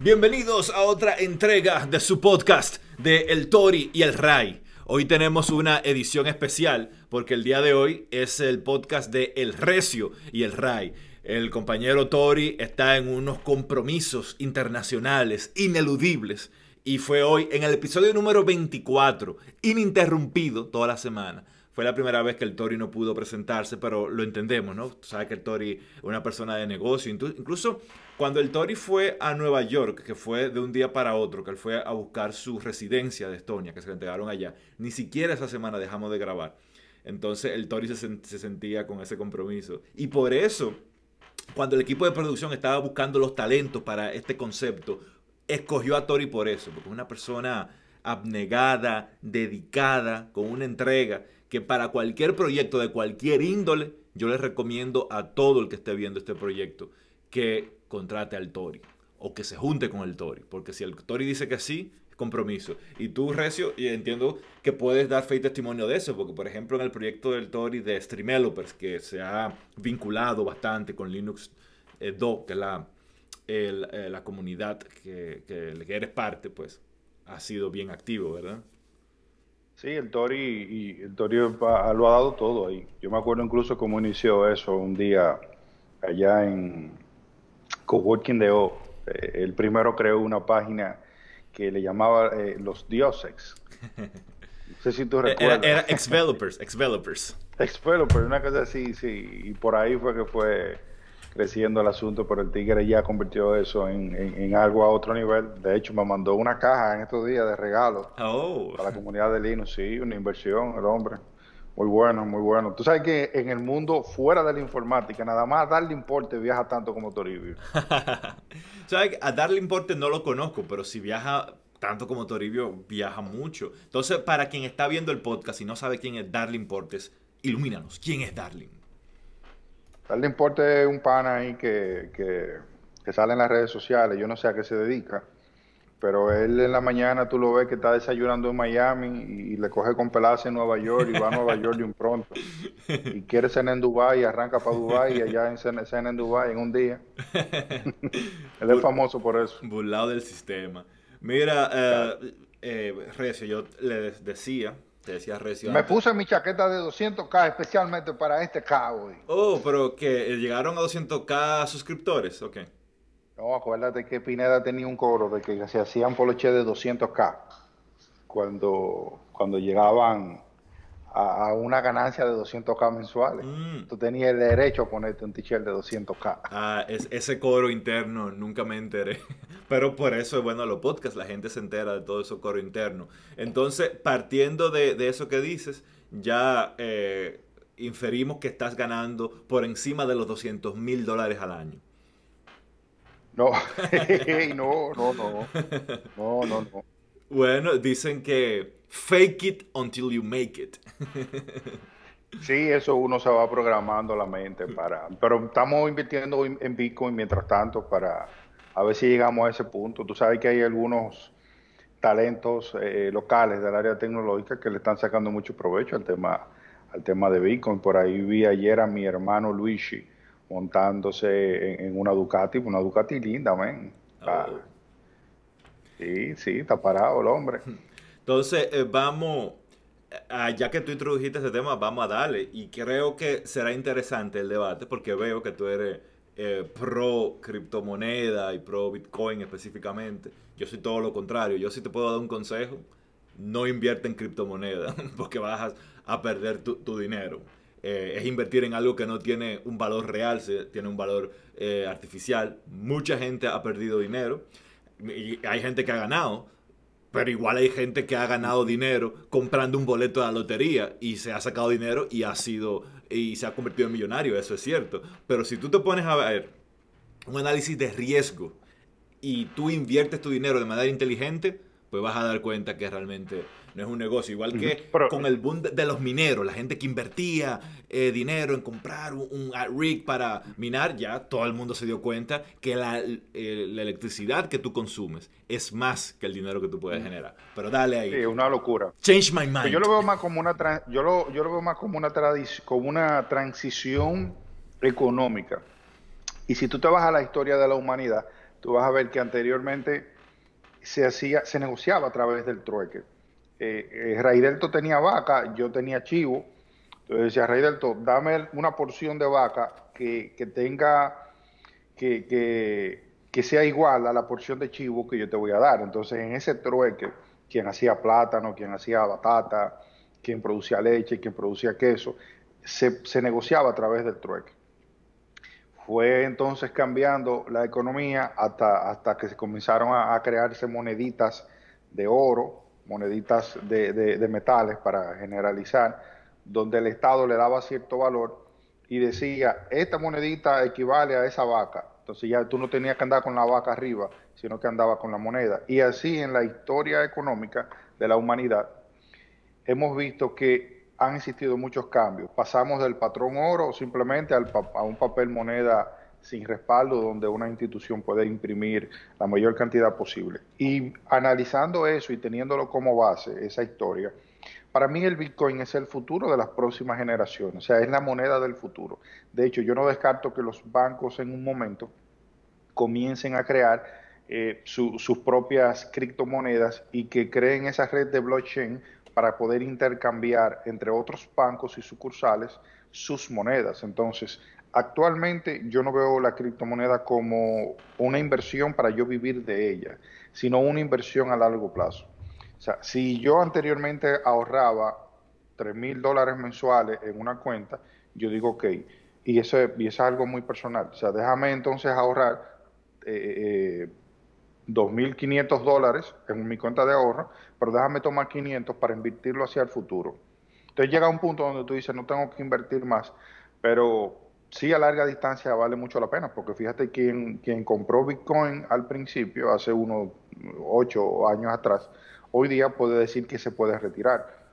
Bienvenidos a otra entrega de su podcast de El Tori y el Ray. Hoy tenemos una edición especial porque el día de hoy es el podcast de El Recio y el Ray. El compañero Tori está en unos compromisos internacionales ineludibles y fue hoy en el episodio número 24, ininterrumpido toda la semana. Fue la primera vez que el Tori no pudo presentarse, pero lo entendemos, ¿no? Tú sabes que el Tori es una persona de negocio. Incluso cuando el Tori fue a Nueva York, que fue de un día para otro, que él fue a buscar su residencia de Estonia, que se le entregaron allá, ni siquiera esa semana dejamos de grabar. Entonces el Tori se, se sentía con ese compromiso. Y por eso, cuando el equipo de producción estaba buscando los talentos para este concepto, escogió a Tori por eso, porque es una persona abnegada, dedicada, con una entrega que para cualquier proyecto de cualquier índole, yo les recomiendo a todo el que esté viendo este proyecto que contrate al Tori o que se junte con el Tori, porque si el Tori dice que sí, es compromiso. Y tú, Recio, y entiendo que puedes dar fe y testimonio de eso, porque por ejemplo en el proyecto del Tori de Streamelopers, que se ha vinculado bastante con Linux 2, eh, que es la, eh, la comunidad que, que, que eres parte, pues ha sido bien activo, ¿verdad? Sí, el Tori, y el Tori lo ha dado todo ahí. Yo me acuerdo incluso cómo inició eso un día allá en Coworking de O. Eh, él primero creó una página que le llamaba eh, Los Dioses. No sé si tú recuerdas. Era, era ex-developers, ex-developers. Ex-developers, una cosa así, sí. Y por ahí fue que fue creciendo el asunto, pero el Tigre ya convirtió eso en, algo a otro nivel. De hecho, me mandó una caja en estos días de regalo oh. para la comunidad de Linux. Sí, una inversión, el hombre. Muy bueno, muy bueno. Tú sabes que en el mundo fuera de la informática, nada más a darle importe viaja tanto como Toribio. ¿Sabes? A darle importe no lo conozco, pero si viaja tanto como Toribio, viaja mucho. Entonces, para quien está viendo el podcast y no sabe quién es Darling Portes, ilumínanos. ¿Quién es Darling? Darle importe un pana ahí que, que, sale en las redes sociales, yo no sé a qué se dedica, pero él en la mañana tú lo ves que está desayunando en Miami y, le coge con pelaza en Nueva York y va a Nueva York de un pronto. Y quiere cenar en Dubai y arranca para Dubai y allá en cena, en Dubai en un día. él es famoso por eso. Burlado del sistema. Mira, eh, eh, Recio, yo le decía decía Me puse mi chaqueta de 200k especialmente para este hoy. Oh, pero que eh, llegaron a 200k suscriptores, ok. No, acuérdate que Pineda tenía un coro de que se hacían poloche de 200k cuando, cuando llegaban a, una ganancia de 200k mensuales. Mm. Tú tenías el derecho a ponerte un t-shirt de 200k. Ah, es, ese coro interno nunca me enteré. Pero por eso es bueno los podcasts, la gente se entera de todo ese coro interno. Entonces, partiendo de, eso que dices, ya eh, inferimos que estás ganando por encima de los 200 mil dólares al año. No, no, no, no. No, no, no. Bueno, dicen que fake it until you make it. sí, eso uno se va programando la mente para. Pero estamos invirtiendo en Bitcoin mientras tanto para a ver si llegamos a ese punto. Tú sabes que hay algunos talentos eh, locales del área tecnológica que le están sacando mucho provecho al tema al tema de Bitcoin. Por ahí vi ayer a mi hermano Luigi montándose en, una Ducati, una Ducati linda, men. Oh. Sí, sí, está parado el hombre. Entonces, eh, vamos, ya que tú introdujiste ese tema, vamos a darle. Y creo que será interesante el debate porque veo que tú eres eh, pro criptomoneda y pro Bitcoin específicamente. Yo soy todo lo contrario. Yo sí te puedo dar un consejo. No invierte en criptomoneda porque vas a perder tu, dinero. Eh, es invertir en algo que no tiene un valor real, tiene un valor artificial. Mucha gente ha perdido dinero y hay gente que ha ganado, pero igual hay gente que ha ganado dinero comprando un boleto de la lotería y se ha sacado dinero y ha sido y se ha convertido en millonario, eso es cierto. Pero si tú te pones a ver un análisis de riesgo y tú inviertes tu dinero de manera inteligente, pues vas a dar cuenta que realmente no es un negocio. Igual que con el boom de, los mineros, la gente que invertía eh, dinero en comprar un, rig para minar, ya todo el mundo se dio cuenta que la, eh, la, electricidad que tú consumes es más que el dinero que tú puedes generar. Pero dale ahí. Sí, una locura. Change my mind. yo lo veo más como una, yo lo, yo lo veo más como una, como una transición económica. Y si tú te vas a la historia de la humanidad, tú vas a ver que anteriormente se hacía, se negociaba a través del trueque. Eh, eh tenía vaca, yo tenía chivo, entonces decía Rey Delto, dame una porción de vaca que, tenga, que, sea igual a la porción de chivo que yo te voy a dar. Entonces en ese trueque, quien hacía plátano, quien hacía batata, quien producía leche, quien producía queso, se, negociaba a través del trueque. Fue entonces cambiando la economía hasta, hasta que se comenzaron a, crearse moneditas de oro, moneditas de, de, metales para generalizar, donde el Estado le daba cierto valor y decía, esta monedita equivale a esa vaca. Entonces ya tú no tenías que andar con la vaca arriba, sino que andaba con la moneda. Y así en la historia económica de la humanidad hemos visto que han existido muchos cambios. Pasamos del patrón oro simplemente al, a un papel moneda sin respaldo donde una institución puede imprimir la mayor cantidad posible. Y analizando eso y teniéndolo como base, esa historia, para mí el Bitcoin es el futuro de las próximas generaciones, o sea, es la moneda del futuro. De hecho, yo no descarto que los bancos en un momento comiencen a crear eh, sus propias criptomonedas y que creen esa red de blockchain para poder intercambiar entre otros bancos y sucursales sus monedas. Entonces, actualmente yo no veo la criptomoneda como una inversión para yo vivir de ella, sino una inversión a largo plazo. O sea, si yo anteriormente ahorraba 3 mil dólares mensuales en una cuenta, yo digo, ok, y eso, y es algo muy personal. O sea, déjame entonces ahorrar eh, eh 2.500 dólares en mi cuenta de ahorro, pero déjame tomar 500 para invertirlo hacia el futuro. Entonces llega un punto donde tú dices, no tengo que invertir más, pero sí a larga distancia vale mucho la pena, porque fíjate quien, quien compró Bitcoin al principio, hace unos 8 años atrás, hoy día puede decir que se puede retirar,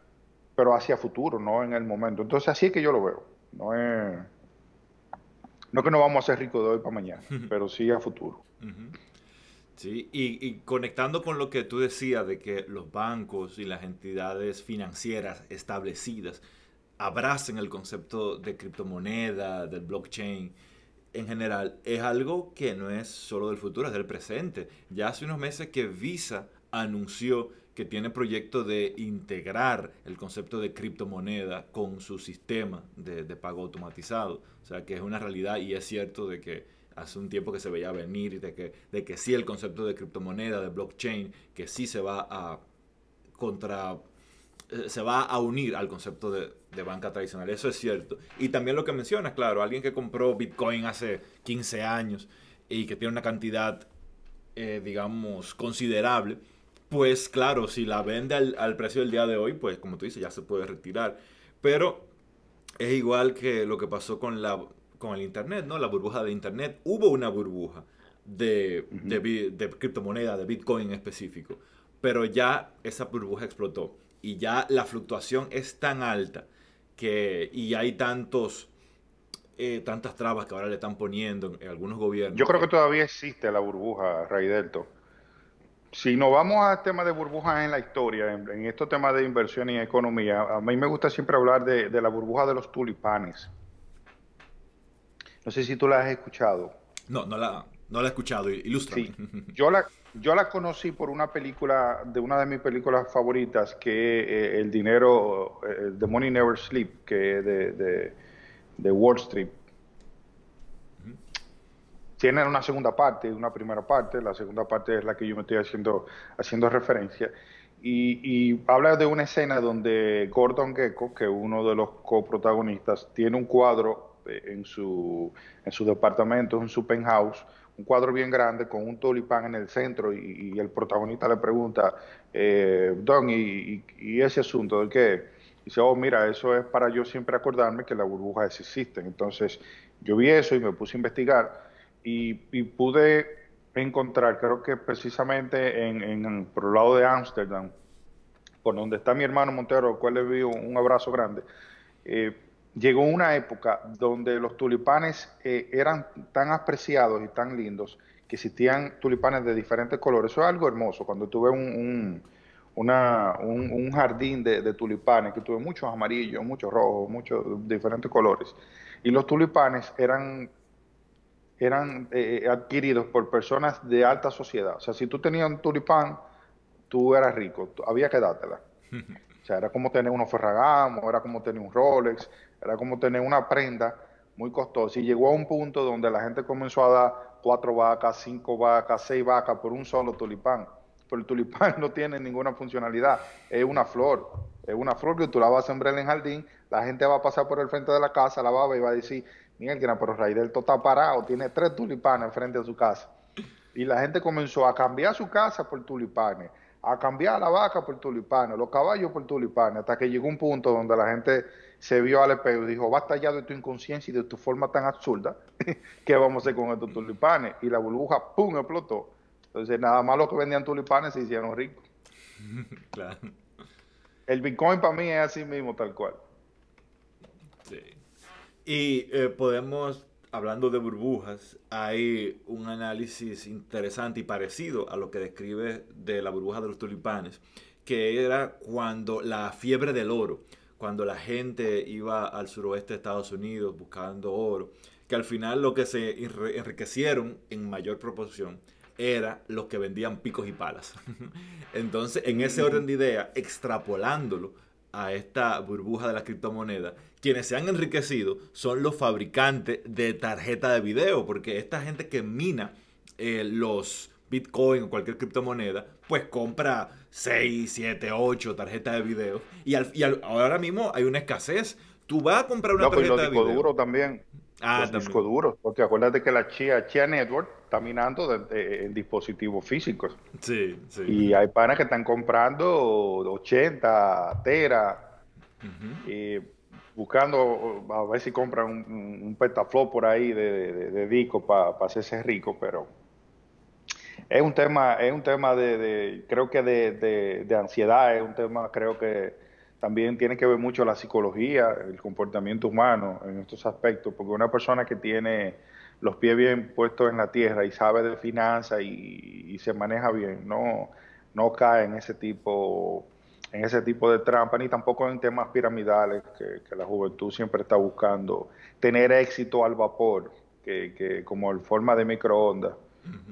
pero hacia futuro, no en el momento. Entonces así es que yo lo veo. No es, no que no vamos a ser ricos de hoy para mañana, pero sí a futuro. Sí, y, conectando con lo que tú decías de que los bancos y las entidades financieras establecidas abracen el concepto de criptomoneda, del blockchain, en general, es algo que no es solo del futuro, es del presente. Ya hace unos meses que Visa anunció que tiene proyecto de integrar el concepto de criptomoneda con su sistema de, de pago automatizado. O sea, que es una realidad y es cierto de que hace un tiempo que se veía venir de que, de que sí el concepto de criptomoneda, de blockchain, que sí se va a contra se va a unir al concepto de, banca tradicional. Eso es cierto. Y también lo que mencionas, claro, alguien que compró Bitcoin hace 15 años y que tiene una cantidad, eh, digamos, considerable, pues claro, si la vende al, al, precio del día de hoy, pues como tú dices, ya se puede retirar. Pero es igual que lo que pasó con la con el Internet, ¿no? La burbuja de Internet. Hubo una burbuja de, de, criptomoneda, de Bitcoin en específico, pero ya esa burbuja explotó y ya la fluctuación es tan alta que, y hay tantos, eh, tantas trabas que ahora le están poniendo en, algunos gobiernos. Yo creo que todavía existe la burbuja, Ray Delto. Si nos vamos al tema de burbujas en la historia, en, estos temas de inversión y economía, a mí me gusta siempre hablar de, de la burbuja de los tulipanes. No sé si tú la has escuchado. No, no la, no la he escuchado. Ilustra. Sí. Yo la, yo la conocí por una película, de una de mis películas favoritas, que eh, El dinero, eh, The Money Never Sleep, que de, de, Wall Street. Tiene una segunda parte una primera parte. La segunda parte es la que yo me estoy haciendo, haciendo referencia. Y, y, habla de una escena donde Gordon Gecko, que es uno de los coprotagonistas, tiene un cuadro en su, en su departamento, en su penthouse, un cuadro bien grande con un tulipán en el centro y, el protagonista le pregunta, eh, Don, ¿y, ese asunto de qué? dice, oh, mira, eso es para yo siempre acordarme que las burbujas existen. Entonces, yo vi eso y me puse a investigar y, pude encontrar, creo que precisamente en, en, por el lado de Ámsterdam, por donde está mi hermano Montero, al cual le vi un, abrazo grande, eh, llegó una época donde los tulipanes eh, eran tan apreciados y tan lindos que existían tulipanes de diferentes colores. Eso es algo hermoso. Cuando tuve un, un, jardín de, tulipanes, que tuve muchos amarillos, muchos rojos, muchos diferentes colores. Y los tulipanes eran, eran eh, adquiridos por personas de alta sociedad. O sea, si tú tenías un tulipán, tú eras rico, había que dártela. O sea, era como tener unos Ferragamo, era como tener un Rolex, era como tener una prenda muy costosa. Y llegó a un punto donde la gente comenzó a dar cuatro vacas, cinco vacas, seis vacas por un solo tulipán. Pero el tulipán no tiene ninguna funcionalidad, es una flor. Es una flor que tú la vas a sembrar en jardín, la gente va a pasar por el frente de la casa, la va a ver y va a decir, Miguel, pero Raidelto está parado, tiene tres tulipanes frente a su casa. Y la gente comenzó a cambiar su casa por tulipanes, a cambiar la vaca por tulipanes, los caballos por tulipanes, hasta que llegó un punto donde la gente se vio al espejo y dijo, basta ya de tu inconsciencia y de tu forma tan absurda, ¿qué vamos a hacer con estos tulipanes? Y la burbuja, ¡pum!, explotó. Entonces, nada más los que vendían tulipanes se hicieron ricos. claro. El Bitcoin para mí es así mismo, tal cual. Sí. Y eh, podemos, hablando de burbujas, hay un análisis interesante y parecido a lo que describe de la burbuja de los tulipanes, que era cuando la fiebre del oro, cuando la gente iba al suroeste de Estados Unidos buscando oro, que al final lo que se enriquecieron en mayor proporción era los que vendían picos y palas. Entonces, en ese orden de idea, extrapolándolo a esta burbuja de la criptomoneda, quienes se han enriquecido son los fabricantes de tarjeta de video, porque esta gente que mina eh, los Bitcoin o cualquier criptomoneda, pues compra 6, 7, 8 tarjetas de video. Y, ahora mismo hay una escasez. Tú vas a comprar una pues tarjeta de video. duro también. Ah, los discos duros. Porque acuérdate que la Chia, Chia Network está minando en dispositivos físicos. Sí, sí. Y hay panas que están comprando 80 teras. y buscando a ver si compran un, un petaflop por ahí de, disco para hacerse rico, pero es un tema, es un tema de, creo que de, ansiedad, es un tema, creo que también tiene que ver mucho la psicología, el comportamiento humano en estos aspectos, porque una persona que tiene los pies bien puestos en la tierra y sabe de finanzas y, se maneja bien, no, no cae en ese tipo en ese tipo de trampa, ni tampoco en temas piramidales, que, la juventud siempre está buscando tener éxito al vapor, que, que como en forma de microondas,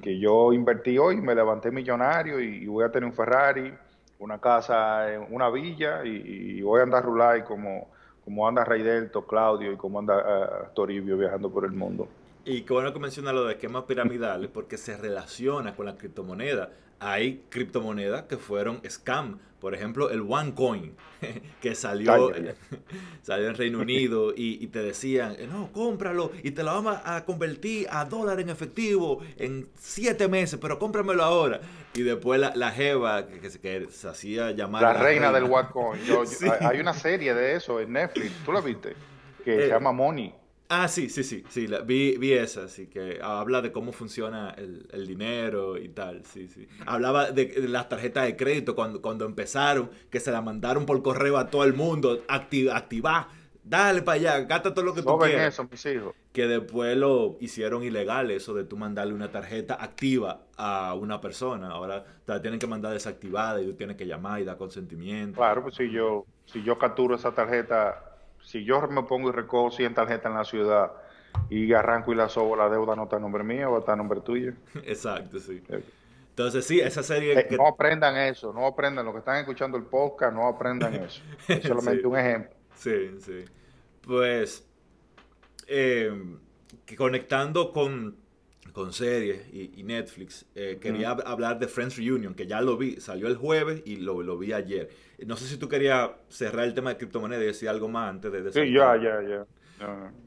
que yo invertí hoy, me levanté millonario y, voy a tener un Ferrari, una casa en una villa y, voy a andar rulay como, como anda Delto, Claudio y como anda uh, Toribio viajando por el mundo. Y qué bueno que menciona lo de esquemas piramidales porque se relaciona con la criptomoneda. Hay criptomonedas que fueron scam. Por ejemplo, el OneCoin, que salió, salió en Reino Unido y, te decían, no, cómpralo y te lo vamos a convertir a dólar en efectivo en siete meses, pero cómpramelo ahora. Y después la, la Jeva, que, se hacía llamar... La, reina, del OneCoin. Hay una serie de eso en Netflix, ¿tú la viste? Que se eh, llama Money. Ah, sí, sí, sí, sí, vi, vi, esa, así que habla de cómo funciona el, dinero y tal, sí, sí. Hablaba de, las tarjetas de crédito cuando, cuando empezaron, que se la mandaron por correo a todo el mundo, activa, activa dale para allá, gasta todo lo que tú quieras. eso, mis hijos. Que después lo hicieron ilegal, eso de tú mandarle una tarjeta activa a una persona. Ahora te la tienen que mandar desactivada y tú tienes que llamar y dar consentimiento. Claro, pues si yo, si yo capturo esa tarjeta si yo me pongo y recojo 100 tarjetas en la ciudad y arranco y la sobo, la deuda no está a nombre mío, va a estar a nombre tuyo. Exacto, sí. Entonces, sí, esa serie... Eh, no aprendan eso, no aprendan, los que están escuchando el podcast, no aprendan eso. Es solamente un ejemplo. Sí, sí. Pues, eh, conectando con, con series y, Netflix, eh, quería hablar de Friends Reunion, que ya lo vi, salió el jueves y lo, lo vi ayer. No sé si tú querías cerrar el tema de criptomonedas y decir algo más antes de... sí, ya, ya, ya.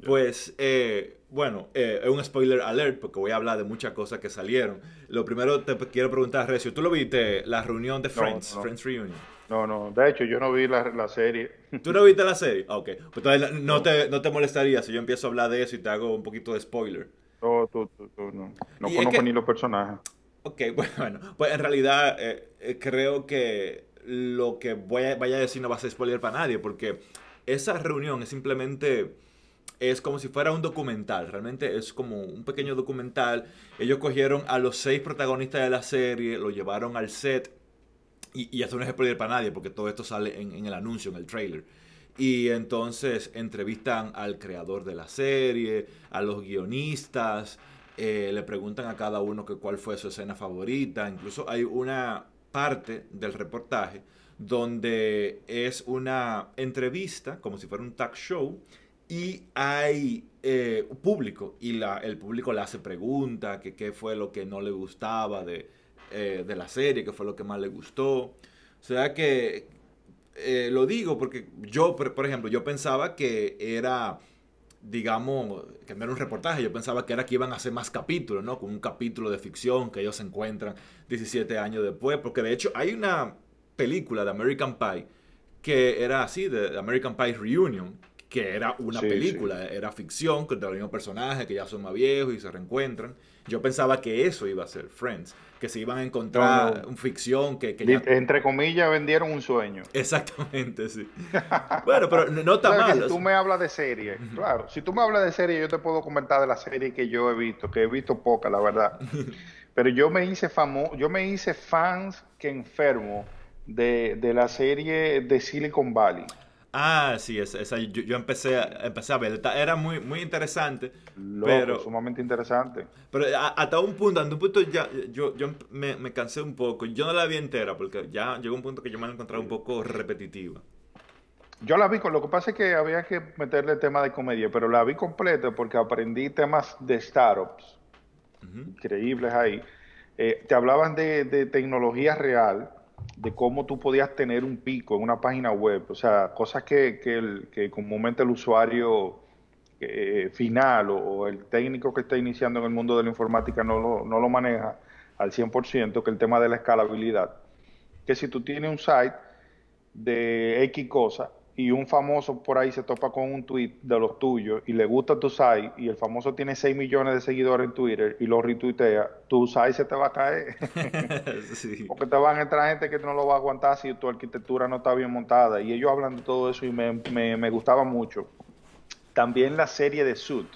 Pues, eh, bueno, eh, es un spoiler alert porque voy a hablar de muchas cosas que salieron. Lo primero te quiero preguntar, Recio, ¿tú lo viste, la reunión de Friends, Friends Reunion? No, no, de hecho yo no vi la, serie. ¿Tú no viste la serie? Ok, pues entonces no te, no te molestaría si yo empiezo a hablar de eso y te hago un poquito de spoiler. No, tú, tú, no. No conozco ni los personajes. Ok, bueno, pues en realidad eh, creo que lo que voy a, vaya a decir no va a ser spoiler para nadie, porque esa reunión es simplemente, es como si fuera un documental, realmente es como un pequeño documental. Ellos cogieron a los seis protagonistas de la serie, lo llevaron al set, y, y esto no es spoiler para nadie, porque todo esto sale en, en el anuncio, en el trailer. Y entonces entrevistan al creador de la serie, a los guionistas, eh, le preguntan a cada uno que cuál fue su escena favorita. Incluso hay una parte del reportaje donde es una entrevista, como si fuera un talk show, y hay eh, público, y la, el público le hace preguntas, que qué fue lo que no le gustaba de, eh, de la serie, qué fue lo que más le gustó. O sea que eh, lo digo porque yo, por ejemplo, yo pensaba que era digamos, que no era un reportaje, yo pensaba que era que iban a hacer más capítulos, ¿no? Con un capítulo de ficción que ellos se encuentran 17 años después, porque de hecho hay una película de American Pie que era así, de American Pie Reunion, que era una película, era ficción, con los mismos personajes que ya son más viejos y se reencuentran. Yo pensaba que eso iba a ser Friends, que se iban a encontrar un ficción que, Entre comillas, vendieron un sueño. Exactamente, sí. bueno, pero no está mal. Si tú me hablas de serie, claro, si tú me hablas de serie, yo te puedo comentar de la serie que yo he visto, que he visto poca, la verdad. pero yo me hice famoso, yo me hice fans que enfermo de, de la serie de Silicon Valley. Ah, sí, esa, yo, empecé, a, empecé a ver. Era muy, muy interesante. pero, sumamente interesante. Pero hasta un punto, hasta un punto ya, yo, yo me, cansé un poco. Yo no la vi entera porque ya llegó un punto que yo me la encontré un poco repetitiva. Yo la vi, con lo que pasa es que había que meterle tema de comedia, pero la vi completa porque aprendí temas de startups increíbles ahí. Eh, te hablaban de, de tecnología real de cómo tú podías tener un pico en una página web, o sea, cosas que, que, comúnmente el usuario eh, final o, el técnico que está iniciando en el mundo de la informática no lo, no lo maneja al 100%, que el tema de la escalabilidad. Que si tú tienes un site de X cosa y un famoso por ahí se topa con un tweet de los tuyos y le gusta tu site y el famoso tiene 6 millones de seguidores en Twitter y lo retuitea, tu site se te va a caer. Porque te van a entrar gente que no lo va a aguantar si tu arquitectura no está bien montada. Y ellos hablan de todo eso y me, me, gustaba mucho. También la serie de Suit.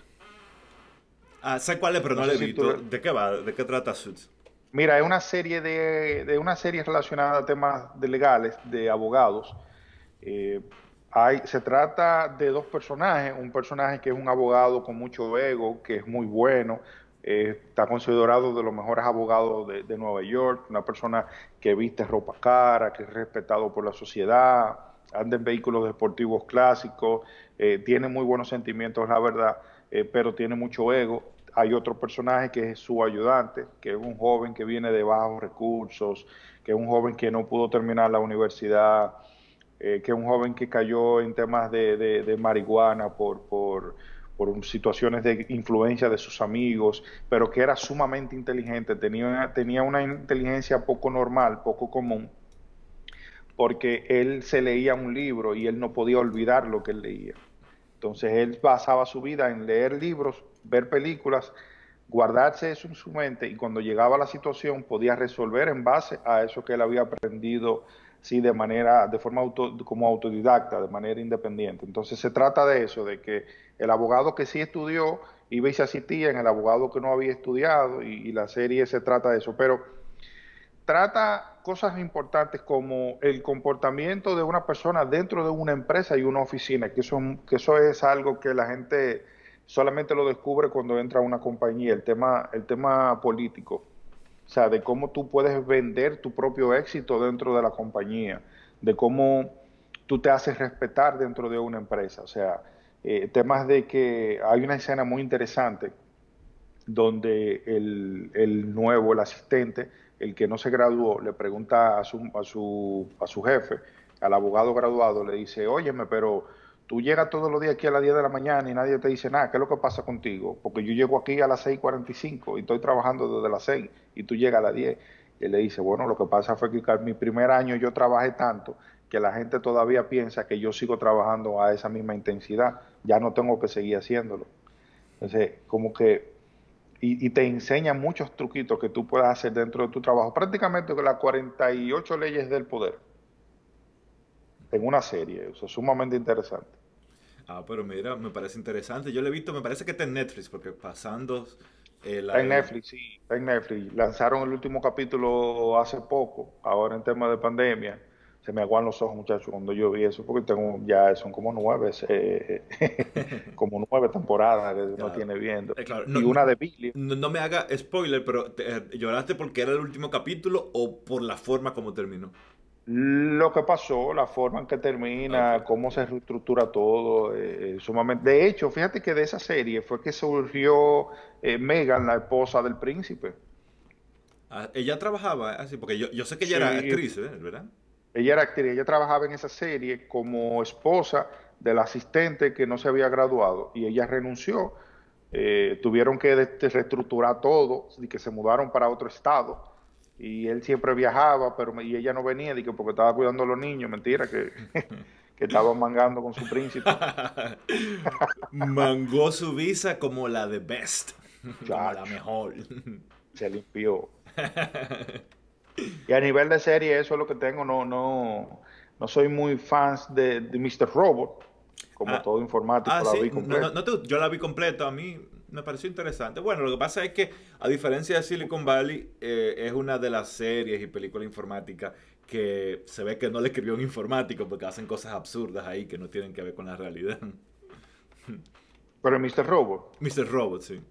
Ah, sé cuál es, pero no, le he visto. ¿De qué va? ¿De qué trata Suit? Mira, es una serie de, de una serie relacionada a temas de legales, de abogados. Eh, se trata de dos personajes, un personaje que es un abogado con mucho ego, que es muy bueno, eh, está considerado de los mejores abogados de, Nueva York, una persona que viste ropa cara, que es respetado por la sociedad, anda en vehículos deportivos clásicos, eh, tiene muy buenos sentimientos, la verdad, eh, pero tiene mucho ego. Hay otro personaje que es su ayudante, que es un joven que viene de bajos recursos, que es un joven que no pudo terminar la universidad eh, que un joven que cayó en temas de, marihuana por, por, situaciones de influencia de sus amigos, pero que era sumamente inteligente, tenía, tenía una inteligencia poco normal, poco común, porque él se leía un libro y él no podía olvidar lo que leía. Entonces él basaba su vida en leer libros, ver películas, guardarse eso en su mente y cuando llegaba la situación podía resolver en base a eso que él había aprendido sí, de manera, de forma auto, como autodidacta, de manera independiente. Entonces se trata de eso, de que el abogado que sí estudió iba y se asistía en el abogado que no había estudiado y, la serie se trata de eso, pero trata cosas importantes como el comportamiento de una persona dentro de una empresa y una oficina, que eso, que eso es algo que la gente solamente lo descubre cuando entra a una compañía, el tema, el tema político o sea, de cómo tú puedes vender tu propio éxito dentro de la compañía, de cómo tú te haces respetar dentro de una empresa. O sea, eh, temas de que hay una escena muy interesante donde el, nuevo, el asistente, el que no se graduó, le pregunta a su, a su, a su jefe, al abogado graduado, le dice, óyeme, pero tú llegas todos los días aquí a las 10 de la mañana y nadie te dice nada, ¿qué es lo que pasa contigo? Porque yo llego aquí a las 6.45 y estoy trabajando desde las 6 y tú llegas a las 10. Y él le dice, bueno, lo que pasa fue que en mi primer año yo trabajé tanto que la gente todavía piensa que yo sigo trabajando a esa misma intensidad, ya no tengo que seguir haciéndolo. Entonces, como que, y, te enseña muchos truquitos que tú puedas hacer dentro de tu trabajo, prácticamente con las 48 leyes del poder en una serie, eso es sumamente interesante. Ah, pero mira, me parece interesante. Yo le he visto, me parece que está en Netflix, porque pasando Está en Netflix, sí, está en Netflix. Lanzaron el último capítulo hace poco, ahora en tema de pandemia. Se me aguan los ojos, muchachos, cuando yo vi eso, porque tengo ya son como nueve, eh, como nueve temporadas que uno tiene viendo. Eh, claro, y una de Billy. No, no me haga spoiler, pero te- eh, ¿lloraste porque era el último capítulo o por la forma como terminó? Lo que pasó, la forma en que termina, cómo se reestructura todo, eh, sumamente. De hecho, fíjate que de esa serie fue que surgió eh, Megan, la esposa del príncipe. Ah, ella trabajaba así, porque yo, yo sé que ella era actriz, ¿eh? ¿verdad? Ella era actriz, ella trabajaba en esa serie como esposa del asistente que no se había graduado y ella renunció. Eh, tuvieron que reestructurar todo y que se mudaron para otro estado. Y él siempre viajaba, pero me- y ella no venía di que porque estaba cuidando a los niños, mentira, que, que estaba mangando con su príncipe. Mangó su visa como la de Best, como la mejor. Se limpió. Y a nivel de serie, eso es lo que tengo. No, no, no soy muy fans de, de Mr. Robot, como Ah, todo informático, Ah, la sí, vi no, completa. no- no te- yo la vi completa, a mí me pareció interesante. Bueno, lo que pasa es que, a diferencia de Silicon Valley, eh, es una de las series y películas informáticas que se ve que no le escribió un informático porque hacen cosas absurdas ahí que no tienen que ver con la realidad. Pero Mr. Robot, Mr. Robot, sí.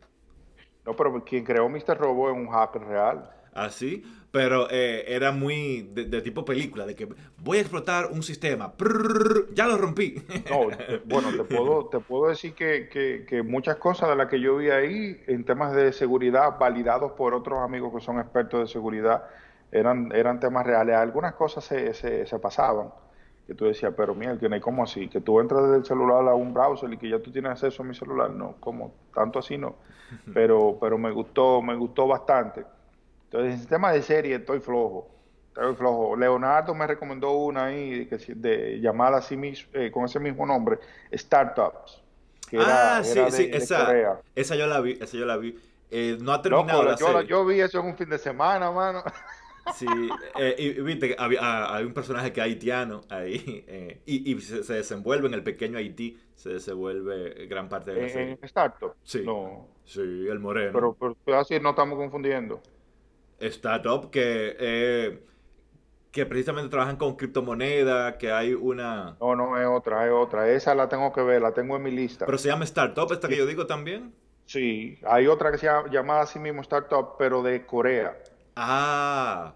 no, pero quien creó Mr. Robot es un hacker real. Así, pero eh, era muy de, tipo película, de que voy a explotar un sistema, ya lo rompí. No, bueno, te puedo, te puedo decir que, que- que muchas cosas de las que yo vi ahí en temas de seguridad, validados por otros amigos que son expertos de seguridad, eran, eran temas reales. Algunas cosas se, se, se pasaban, que tú decías, pero mira, hay como así, que tú entras desde el celular a un browser y que ya tú tienes acceso a mi celular, no, como tanto así no. Pero, pero me gustó, me gustó bastante. Entonces, en tema de serie estoy flojo. Estoy flojo. Leonardo me recomendó una ahí que, de llamada así mis- eh, con ese mismo nombre, Startups. Que era, ah, sí, era de, sí, de esa, Corea. esa yo la vi, esa yo la vi. Eh, no ha terminado Loco, la yo, serie. yo vi eso en un fin de semana, mano. Sí, eh, y, y viste que había, ah, hay un personaje que es haitiano ahí, eh, y, y se, se desenvuelve en el pequeño Haití, se desenvuelve gran parte de la serie. en Startup. Sí. No. Sí, el moreno. Pero, pero así no estamos confundiendo. Startup que, eh, que precisamente trabajan con criptomonedas, que hay una... No, no, es otra, es otra. Esa la tengo que ver, la tengo en mi lista. Pero se llama Startup, esta que yo digo también. Sí, hay otra que se llama llamada así mismo Startup, pero de Corea. Ah,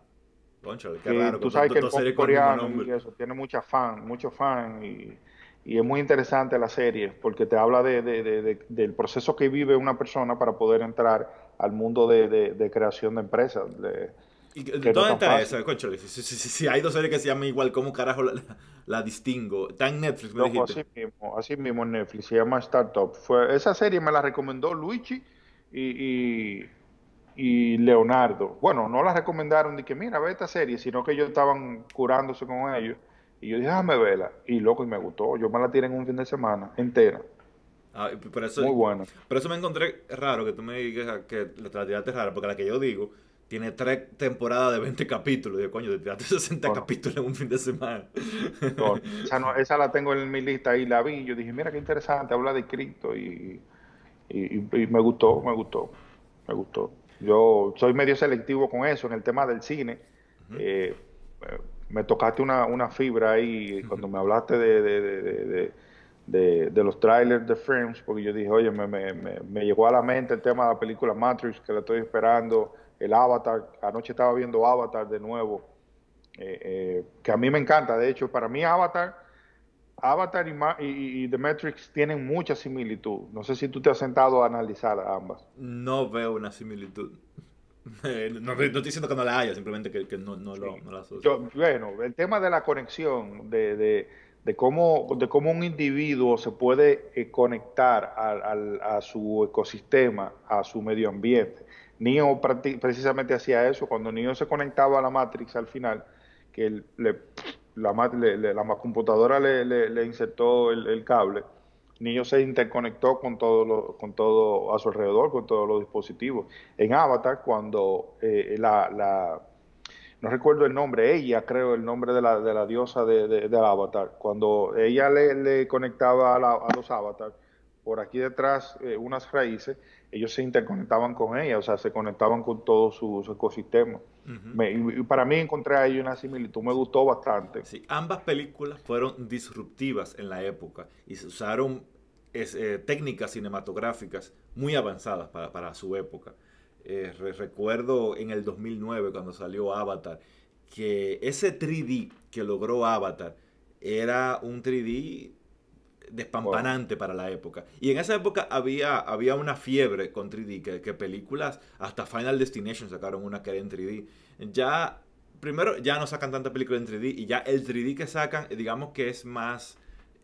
concho, qué que raro. tú sabes que el pop coreano y eso tiene mucha fan, mucho fan y, y es muy interesante la serie porque te habla de- de- del proceso que vive una persona para poder entrar al mundo de, de- de creación de empresas. de- ¿Y que ¿Dónde no está esa? Concho, si, si- si- si hay dos series que se llaman igual, ¿cómo carajo la, distingo? Está en Netflix, me Loco, dijiste. así mismo, así mismo en Netflix, se llama Startup. Fue, esa serie me la recomendó Luigi y, y, y Leonardo. Bueno, no la recomendaron de que mira, ve esta serie, sino que ellos estaban curándose con ellos. Y yo dije, déjame verla. Y loco, y me gustó. Yo me la tiré en un fin de semana entera. Ah, y por eso, Muy buena. Por eso me encontré raro que tú me digas que la te la tiraste rara, porque la que yo digo tiene tres temporadas de 20 capítulos. Digo, coño, te tiraste 60 Bueno. capítulos en un fin de semana. No, esa, no- esa la tengo en mi lista y la vi. Yo dije, mira qué interesante, habla de cripto y, y, y- y me gustó, me gustó, me gustó. Yo soy medio selectivo con eso en el tema del cine. Eh, eh, me tocaste una, una fibra ahí cuando me hablaste de, de, de, de- de- de- los trailers de Frames, porque yo dije, oye, me, me, me, me llegó a la mente el tema de la película Matrix, que la estoy esperando, el Avatar, anoche estaba viendo Avatar de nuevo, eh, eh, que a mí me encanta, de hecho, para mí Avatar, Avatar y, Ma- y- y- The Matrix tienen mucha similitud. No sé si tú te has sentado a analizar ambas. No veo una similitud. Eh, No, no estoy diciendo que no la haya, simplemente que, que no, no, lo, no la asocio. Yo, bueno, el tema de la conexión, de, de, de cómo, de cómo un individuo se puede eh, conectar al- al- a su ecosistema, a su medio ambiente. Neo precisamente hacía eso, cuando Neo se conectaba a la Matrix al final, que él le- la, le- computadora le, insertó el, cable, Neo se interconectó con todo, lo- con todo a su alrededor, con todos los dispositivos. En Avatar, cuando eh, la- no recuerdo el nombre, ella creo el nombre de la, de la diosa de, de- del avatar, cuando ella le, le conectaba a, la- a los avatars, por aquí detrás eh, unas raíces, ellos se interconectaban con ella, o sea, se conectaban con todo su, su ecosistema. para mí encontré ahí una similitud, me gustó bastante. Sí, ambas películas fueron disruptivas en la época y se usaron eh, técnicas cinematográficas muy avanzadas para, su época. Eh, recuerdo en el 2009 cuando salió Avatar que ese 3D que logró Avatar era un 3D despampanante para la época. Y en esa época había, había una fiebre con 3D, que, películas, hasta Final Destination sacaron una que era en 3D. Ya, primero, ya no sacan tanta película en 3D y ya el 3D que sacan, digamos que es más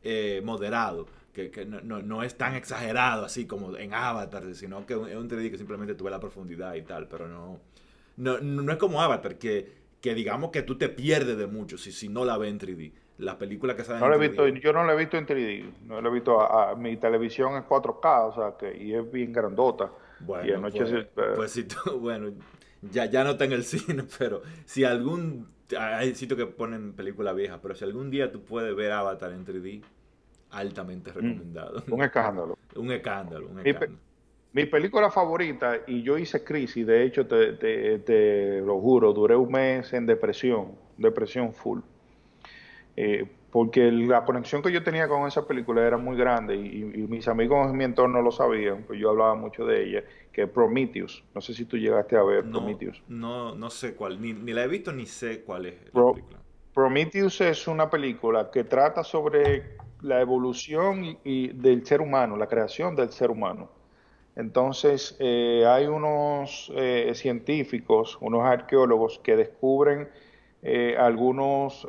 eh, moderado. Que, no, es tan exagerado así como en Avatar, sino que es un 3D que simplemente tuve la profundidad y tal, pero no, no, no es como Avatar, que, que digamos que tú te pierdes de mucho si, si no la ves en 3D la película que sale no en he visto, Yo no la he visto en 3D, no la he visto, a, mi televisión es 4K, o sea, que y es bien grandota. Bueno, pues, eh, pues, si tú, bueno, ya, ya no está en el cine, pero si algún, hay sitios que ponen película vieja, pero si algún día tú puedes ver Avatar en 3D, altamente mm. recomendado. un escándalo. un escándalo, un escándalo. Mi, película favorita, y yo hice crisis, de hecho te, te, te lo juro, duré un mes en depresión, depresión full eh, porque la conexión que yo tenía con esa película era muy grande y, mis amigos en mi entorno lo sabían, pues yo hablaba mucho de ella, que es Prometheus. No sé si tú llegaste a ver Prometheus. No, no sé cuál, ni, la he visto ni sé cuál es la película. Prometheus es una película que trata sobre la evolución y, del ser humano, la creación del ser humano. Entonces, eh, hay unos eh, científicos, unos arqueólogos que descubren algunos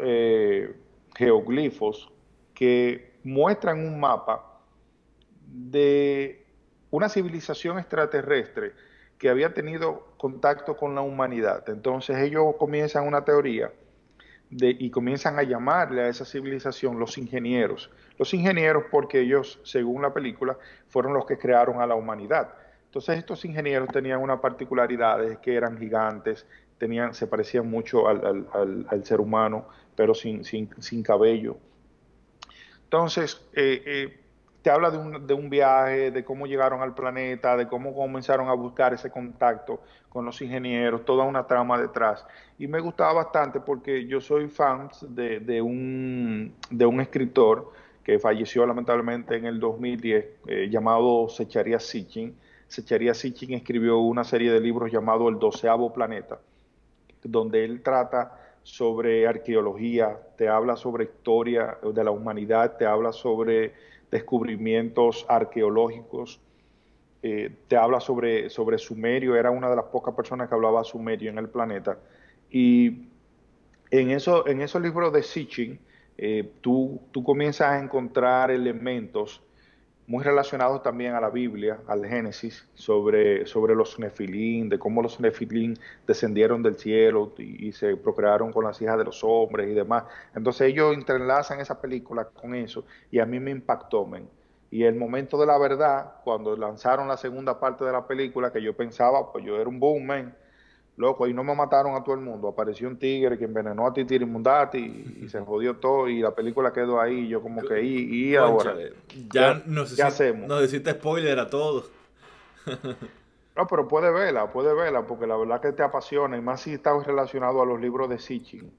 geoglifos que muestran un mapa de una civilización extraterrestre que había tenido contacto con la humanidad. Entonces ellos comienzan una teoría y comienzan a llamarle a esa civilización los ingenieros. Los ingenieros porque ellos, según la película, fueron los que crearon a la humanidad. Entonces estos ingenieros tenían una particularidad, es que eran gigantes, tenían, se parecían mucho al, al ser humano, pero sin, sin, sin cabello. Entonces, eh, eh, te habla de un, de un, viaje, de cómo llegaron al planeta, de cómo comenzaron a buscar ese contacto con los ingenieros, toda una trama detrás. Y me gustaba bastante porque yo soy fan de, de, un, de un escritor que falleció lamentablemente en el 2010, eh, llamado Secharia Sitchin. Secharia Sitchin escribió una serie de libros llamado El doceavo planeta, donde él trata sobre arqueología, te habla sobre historia de la humanidad, te habla sobre descubrimientos arqueológicos, eh, te habla sobre, sobre Sumerio, era una de las pocas personas que hablaba Sumerio en el planeta. Y en, eso, en esos libros de Sitchin, eh, tú, tú comienzas a encontrar elementos muy relacionados también a la Biblia, al Génesis, sobre, sobre los nefilín, de cómo los nefilín descendieron del cielo y, se procrearon con las hijas de los hombres y demás. Entonces ellos entrelazan esa película con eso y a mí me impactó, men. Y el momento de la verdad, cuando lanzaron la segunda parte de la película, que yo pensaba, pues yo era un boom, man, Loco, y no me mataron a todo el mundo. Apareció un tigre que envenenó a Titi Mundati y, se jodió todo y la película quedó ahí. Y yo como que, y, y ahora. Ya, nos, hacemos? nos hiciste spoiler a todos. no, pero puede verla, puede verla, porque la verdad que te apasiona, y más si estás relacionado a los libros de Sitchin.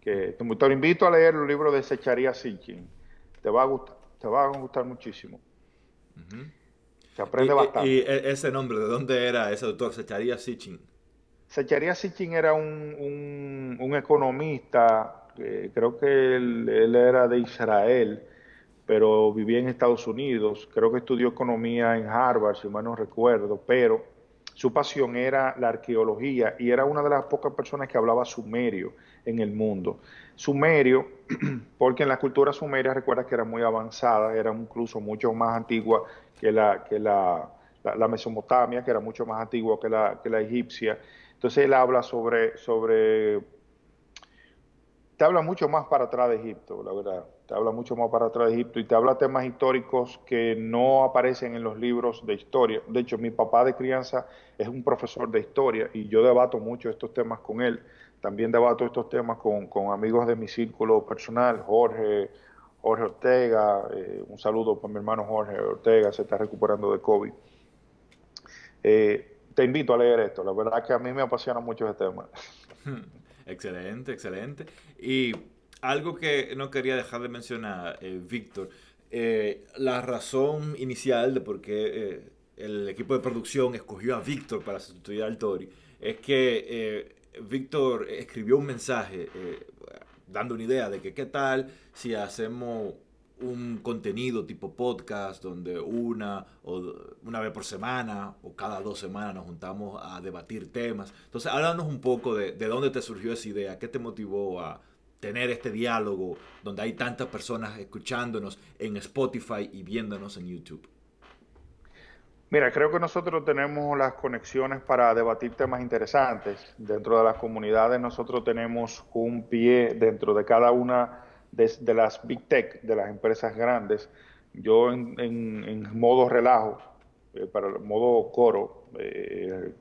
Que te, te invito a leer los libros de Secharía Sitchin. Te va a gustar, te va a gustar muchísimo. Se aprende bastante. ¿Y e, ese nombre, de dónde era ese doctor Secharía Sitchin? Secharia Sitchin era un, economista, creo que él, era de Israel, pero vivía en Estados Unidos, creo que estudió economía en Harvard, si mal no recuerdo, pero su pasión era la arqueología y era una de las pocas personas que hablaba sumerio en el mundo. Sumerio, porque en la cultura sumeria recuerda que era muy avanzada, era incluso mucho más antigua que la, que la, Mesopotamia, que era mucho más antigua que la, que la egipcia. Entonces él habla sobre, sobre, te habla mucho más para atrás de Egipto, la verdad, te habla mucho más para atrás de Egipto y te habla temas históricos que no aparecen en los libros de historia. De hecho, mi papá de crianza es un profesor de historia y yo debato mucho estos temas con él. También debato estos temas con, amigos de mi círculo personal, Jorge, Jorge Ortega, eh, un saludo para mi hermano Jorge Ortega, se está recuperando de COVID. Eh, te invito a leer esto. La verdad que a mí me apasiona mucho este tema. Excelente, excelente. Y algo que no quería dejar de mencionar, eh, Víctor, eh, la razón inicial de por qué eh, el equipo de producción escogió a Víctor para sustituir al Tori es que Víctor escribió un mensaje dando una idea de que qué tal si hacemos un contenido tipo podcast donde una o una vez por semana o cada dos semanas nos juntamos a debatir temas. Entonces, háblanos un poco de, de dónde te surgió esa idea, qué te motivó a tener este diálogo donde hay tantas personas escuchándonos en Spotify y viéndonos en YouTube. Mira, creo que nosotros tenemos las conexiones para debatir temas interesantes. Dentro de las comunidades nosotros tenemos un pie dentro de cada una de, las big tech, de las empresas grandes, yo en, modo relajo, eh, para el modo coro, eh,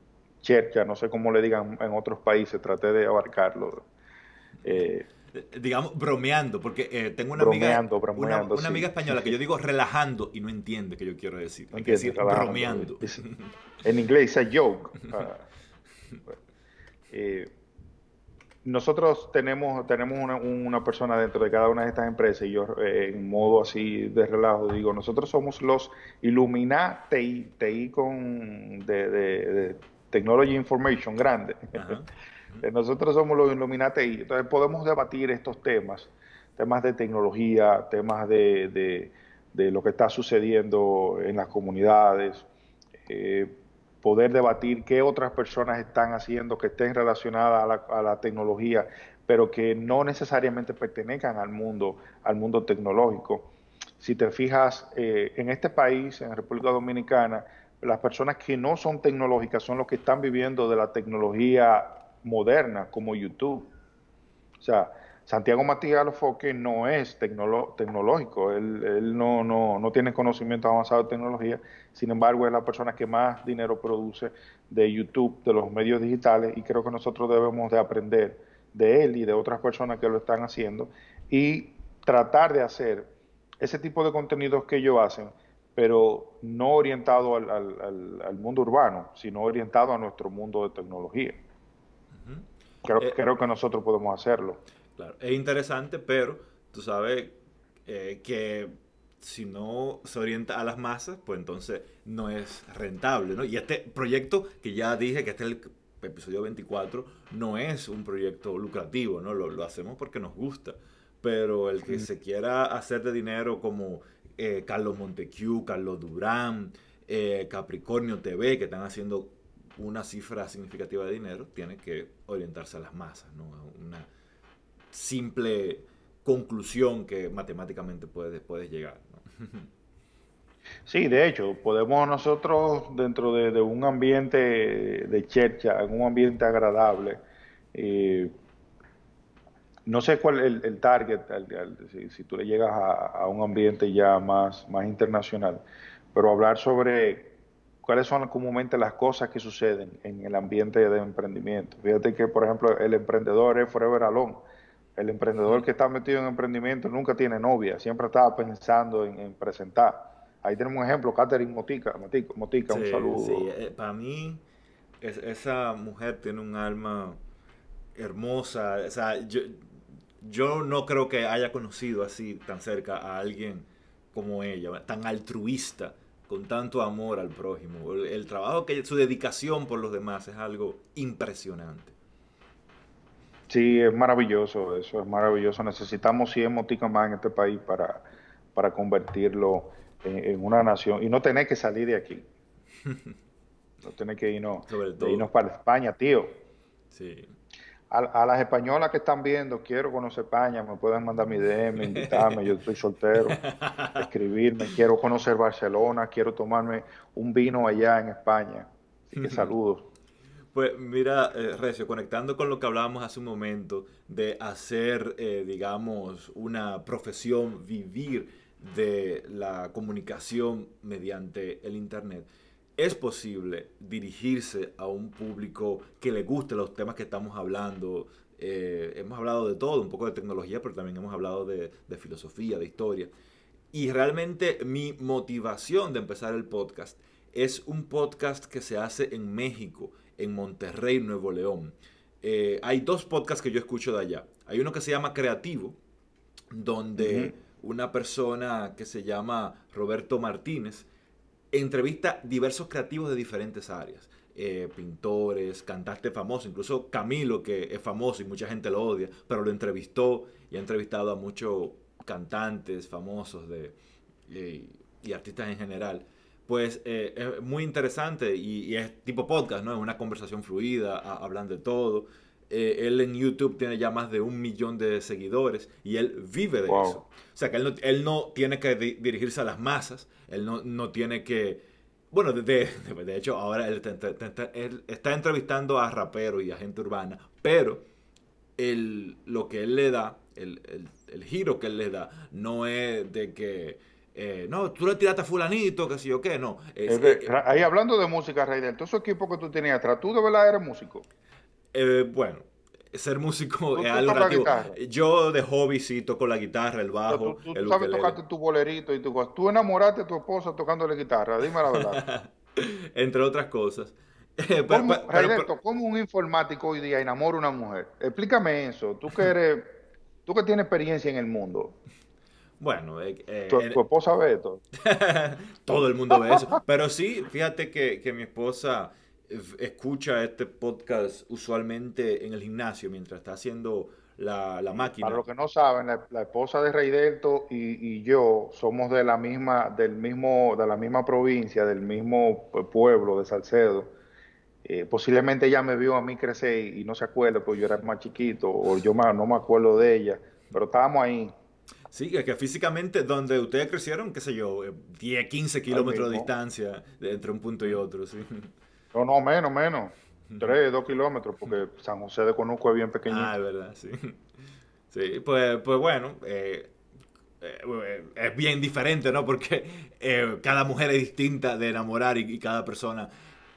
chercha, no sé cómo le digan en otros países, traté de abarcarlo. Eh, digamos, bromeando, porque eh, tengo una amiga, bromeando, una, amiga española que yo digo relajando y no entiende qué yo quiero decir. Hay que decir bromeando. En inglés es joke. Eh, nosotros tenemos, tenemos una, una, persona dentro de cada una de estas empresas y yo eh, en modo así de relajo digo, nosotros somos los Illuminati, TI con de, de, Technology Information grande. nosotros somos los Illuminati, entonces podemos debatir estos temas, temas de tecnología, temas de, de lo que está sucediendo en las comunidades. Eh, poder debatir qué otras personas están haciendo que estén relacionadas a la, tecnología, pero que no necesariamente pertenezcan al mundo, al mundo tecnológico. Si te fijas, eh, en este país, en República Dominicana, las personas que no son tecnológicas son los que están viviendo de la tecnología moderna, como YouTube. O sea, Santiago Matías Alofoque no es tecnológico, él, no, no, tiene conocimiento avanzado de tecnología, sin embargo es la persona que más dinero produce de YouTube, de los medios digitales, y creo que nosotros debemos de aprender de él y de otras personas que lo están haciendo y tratar de hacer ese tipo de contenidos que ellos hacen, pero no orientado al, mundo urbano, sino orientado a nuestro mundo de tecnología. creo, eh, creo que nosotros podemos hacerlo. Claro, es interesante, pero tú sabes eh, que si no se orienta a las masas, pues entonces no es rentable, ¿no? Y este proyecto, que ya dije que este es el episodio 24, no es un proyecto lucrativo, ¿no? Lo, hacemos porque nos gusta, pero el que se quiera hacer de dinero como eh, Carlos Montecu, Carlos Durán, eh, Capricornio TV, que están haciendo una cifra significativa de dinero, tiene que orientarse a las masas, ¿no? Una, simple conclusión que matemáticamente puedes, puedes llegar. Sí, de hecho, podemos nosotros dentro de, un ambiente de chercha, en un ambiente agradable, eh, no sé cuál es el, target, si, tú le llegas a, un ambiente ya más, más internacional, pero hablar sobre cuáles son comúnmente las cosas que suceden en el ambiente de emprendimiento. Fíjate que, por ejemplo, el emprendedor es forever alone el emprendedor que está metido en emprendimiento nunca tiene novia, siempre está pensando en, presentar. Ahí tenemos un ejemplo, Catherine Motica, Motica, un saludo. Sí, eh, para mí esa mujer tiene un alma hermosa. O sea, yo, yo no creo que haya conocido así tan cerca a alguien como ella, tan altruista, con tanto amor al prójimo. el trabajo que su dedicación por los demás es algo impresionante. Sí, es maravilloso, eso es maravilloso. Necesitamos 100 moticas más en este país para, para convertirlo en, una nación y no tener que salir de aquí. no tener que irnos, irnos para España, tío. Sí. A, las españolas que están viendo, quiero conocer España, me pueden mandar mi DM, invitarme, yo estoy soltero, escribirme, quiero conocer Barcelona, quiero tomarme un vino allá en España. Así que saludos. Pues mira, eh, Recio, conectando con lo que hablábamos hace un momento de hacer, eh, digamos, una profesión, vivir de la comunicación mediante el Internet, es posible dirigirse a un público que le guste los temas que estamos hablando. Eh, hemos hablado de todo, un poco de tecnología, pero también hemos hablado de, de filosofía, de historia. Y realmente mi motivación de empezar el podcast es un podcast que se hace en México en Monterrey, Nuevo León. eh, hay dos podcasts que yo escucho de allá. Hay uno que se llama Creativo, donde una persona que se llama Roberto Martínez entrevista diversos creativos de diferentes áreas. Eh, pintores, cantantes famosos, incluso Camilo, que es famoso y mucha gente lo odia, pero lo entrevistó y ha entrevistado a muchos cantantes famosos de, y artistas en general. Pues eh, es muy interesante y, es tipo podcast, ¿no? Es una conversación fluida, hablan de todo. Eh, él en YouTube tiene ya más de un millón de seguidores y él vive de eso. O sea que él no, tiene que dirigirse a las masas, él no, tiene que... Bueno, de, de, hecho ahora él, está entrevistando a raperos y a gente urbana, pero el, lo que él le da, el, el giro que él le da, no es de que eh, no, tú le tiraste a fulanito, que sí o qué, no. Eh, ahí hablando de música, Rey, todo ese equipo que tú tenías atrás, ¿tú de verdad eres músico? Eh, bueno, ser músico es algo relativo. Yo de hobby sí toco la guitarra, el bajo. Tú, tú, sabes tocarte tu bolerito y tu cosa. Tú enamoraste a tu esposa tocando la guitarra, dime la verdad. Entre otras cosas. ¿Cómo, ¿Cómo un informático hoy día enamora a una mujer? Explícame eso. Tú que eres, tú que tienes experiencia en el mundo. Bueno, eh, eh ¿Tu, esposa ve esto? Todo el mundo ve eso. Pero sí, fíjate que, mi esposa escucha este podcast usualmente en el gimnasio mientras está haciendo la, máquina. Para los que no saben, la, esposa de Rey Delto y, yo somos de la misma, del mismo, de la misma provincia, del mismo pueblo de Salcedo. Eh, posiblemente ella me vio a mí crecer y, no se acuerda, porque yo era más chiquito, o yo no me acuerdo de ella, pero estábamos ahí Sí, que físicamente donde ustedes crecieron, qué sé yo, 10, eh, 15 kilómetros de distancia entre un punto y otro, sí. No, no, menos, menos. 3, 2 kilómetros, porque San José de Conuco es bien pequeñito. Ah, es verdad, sí. Sí, pues, pues bueno, eh, eh, es bien diferente, ¿no? Porque cada mujer es distinta de enamorar y, cada persona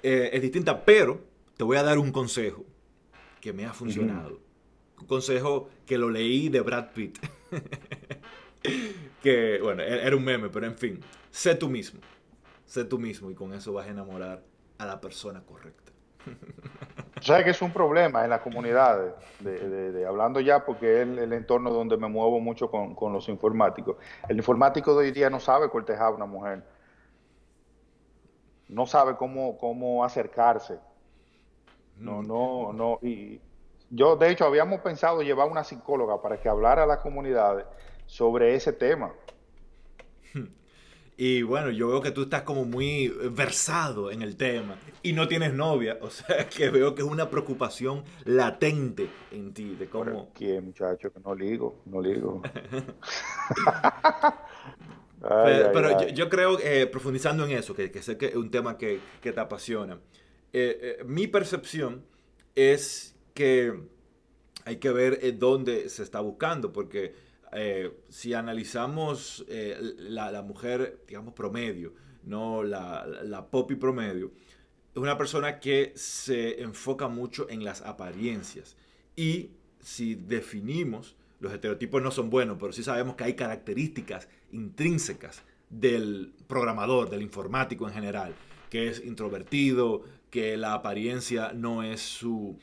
es distinta, pero te voy a dar un consejo que me ha funcionado. Un consejo que lo leí de Brad Pitt. que, bueno, e-, era un meme, pero en fin, sé tú mismo. Sé tú mismo y con eso vas a enamorar a la persona correcta. ¿Sabes que es un problema en las comunidades? De, hablando ya porque es el, entorno donde me muevo mucho con, los informáticos. El informático de hoy día no sabe cortejar a una mujer. No sabe cómo, cómo acercarse. No, mm. no, no. Y yo, de hecho, habíamos pensado llevar una psicóloga para que hablara a las comunidades sobre ese tema. Y bueno, yo veo que tú estás como muy versado en el tema y no tienes novia, o sea que veo que es una preocupación latente en ti de cómo... ¿Quién, muchacho? Que no ligo, no ligo. pero, Yo, creo, eh, profundizando en eso, que, sé que es un tema que, te apasiona, eh, eh, mi percepción es que hay que ver dónde se está buscando, porque eh, si analizamos eh, la, mujer, digamos, promedio, no la, la popi promedio, es una persona que se enfoca mucho en las apariencias. Y si definimos, los estereotipos no son buenos, pero sí sabemos que hay características intrínsecas del programador, del informático en general, que es introvertido, que la apariencia no es su,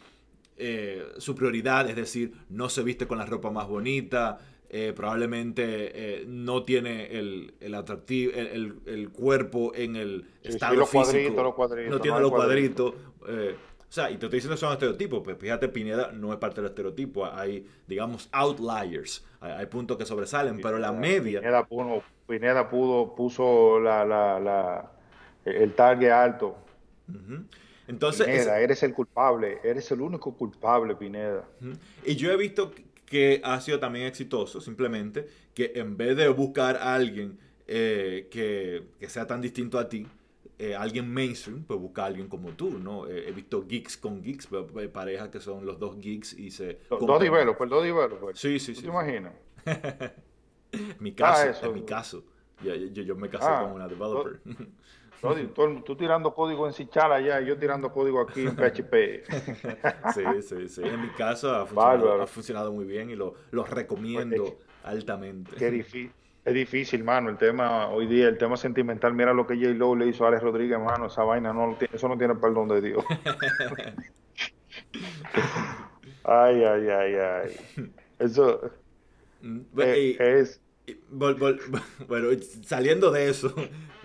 eh, su prioridad, es decir, no se viste con la ropa más bonita, eh, probablemente eh, no tiene el, el atractivo, el, el, cuerpo en el estado los físico. los cuadritos, no tiene los cuadritos. Eh, o sea, y te estoy diciendo que son estereotipos, pues fíjate, Pineda no es parte del estereotipo, hay, digamos, outliers, hay, puntos que sobresalen, pero la media... Pineda, pudo, Pineda pudo, puso la, la, la, el target alto. Entonces, Pineda, eres el culpable, eres el único culpable, Pineda. Y yo he visto que ha sido también exitoso, simplemente que en vez de buscar a alguien eh, que, sea tan distinto a ti, eh, alguien mainstream, pues busca a alguien como tú, ¿no? Eh, he visto geeks con geeks, parejas que son los dos geeks y se... Dos developers, dos developers. Sí, sí, sí. ¿Te imaginas? mi caso, ah, en mi caso. Yo, yo, me casé ah, con una developer. tú, tirando código en Cichala allá y yo tirando código aquí en PHP. sí, sí, sí. En mi caso ha funcionado, muy bien y lo, recomiendo altamente. Qué difícil. Es difícil, mano, el tema hoy día, el tema sentimental, mira lo que J. Lowe le hizo a Alex Rodríguez, mano, esa vaina, no, eso no tiene perdón de Dios. Ay, ay, ay, ay. Eso Mm, eh, y- es... vol- vol- bueno, saliendo de eso,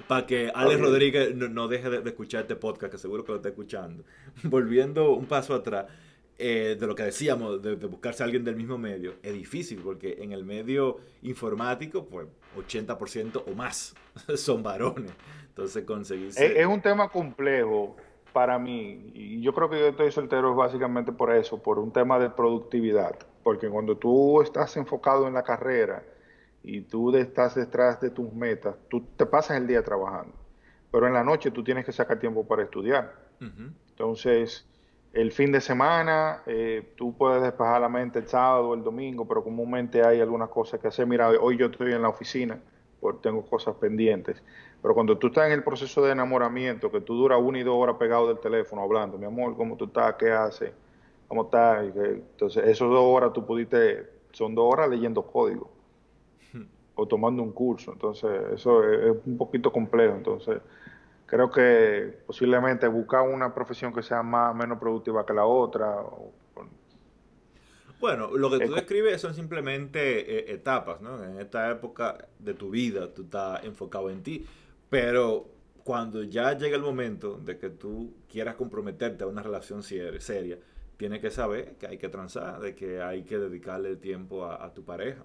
para que Alex Ok. Rodríguez no, no deje de, de escuchar este podcast, que seguro que lo está escuchando. Volviendo un paso atrás, eh, de lo que decíamos, de, de buscarse a alguien del mismo medio, es difícil porque en el medio informático, pues 80% o más son varones. Entonces conseguirse... Es, es un tema complejo para mí y yo creo que yo estoy soltero es básicamente por eso, por un tema de productividad, porque cuando tú estás enfocado en la carrera y tú estás detrás de tus metas, tú te pasas el día trabajando, pero en la noche tú tienes que sacar tiempo para estudiar. Entonces, el fin de semana, eh, tú puedes despejar la mente el sábado o el domingo, pero comúnmente hay algunas cosas que hacer. Mira, hoy yo estoy en la oficina, porque tengo cosas pendientes. Pero cuando tú estás en el proceso de enamoramiento, que tú duras una y dos horas pegado del teléfono hablando, mi amor, ¿cómo tú estás? ¿Qué haces? ¿Cómo estás? Entonces, esas dos horas tú pudiste, son dos horas leyendo código o tomando un curso. Entonces, eso es, es un poquito complejo. Entonces, creo que posiblemente buscar una profesión que sea más menos productiva que la otra. o- Bueno, lo que tú describes son simplemente eh, etapas, ¿no? En esta época de tu vida tú estás enfocado en ti, pero cuando ya llega el momento de que tú quieras comprometerte a una relación ser- seria, tienes que saber que hay que transar, de que hay que dedicarle tiempo a, a tu pareja.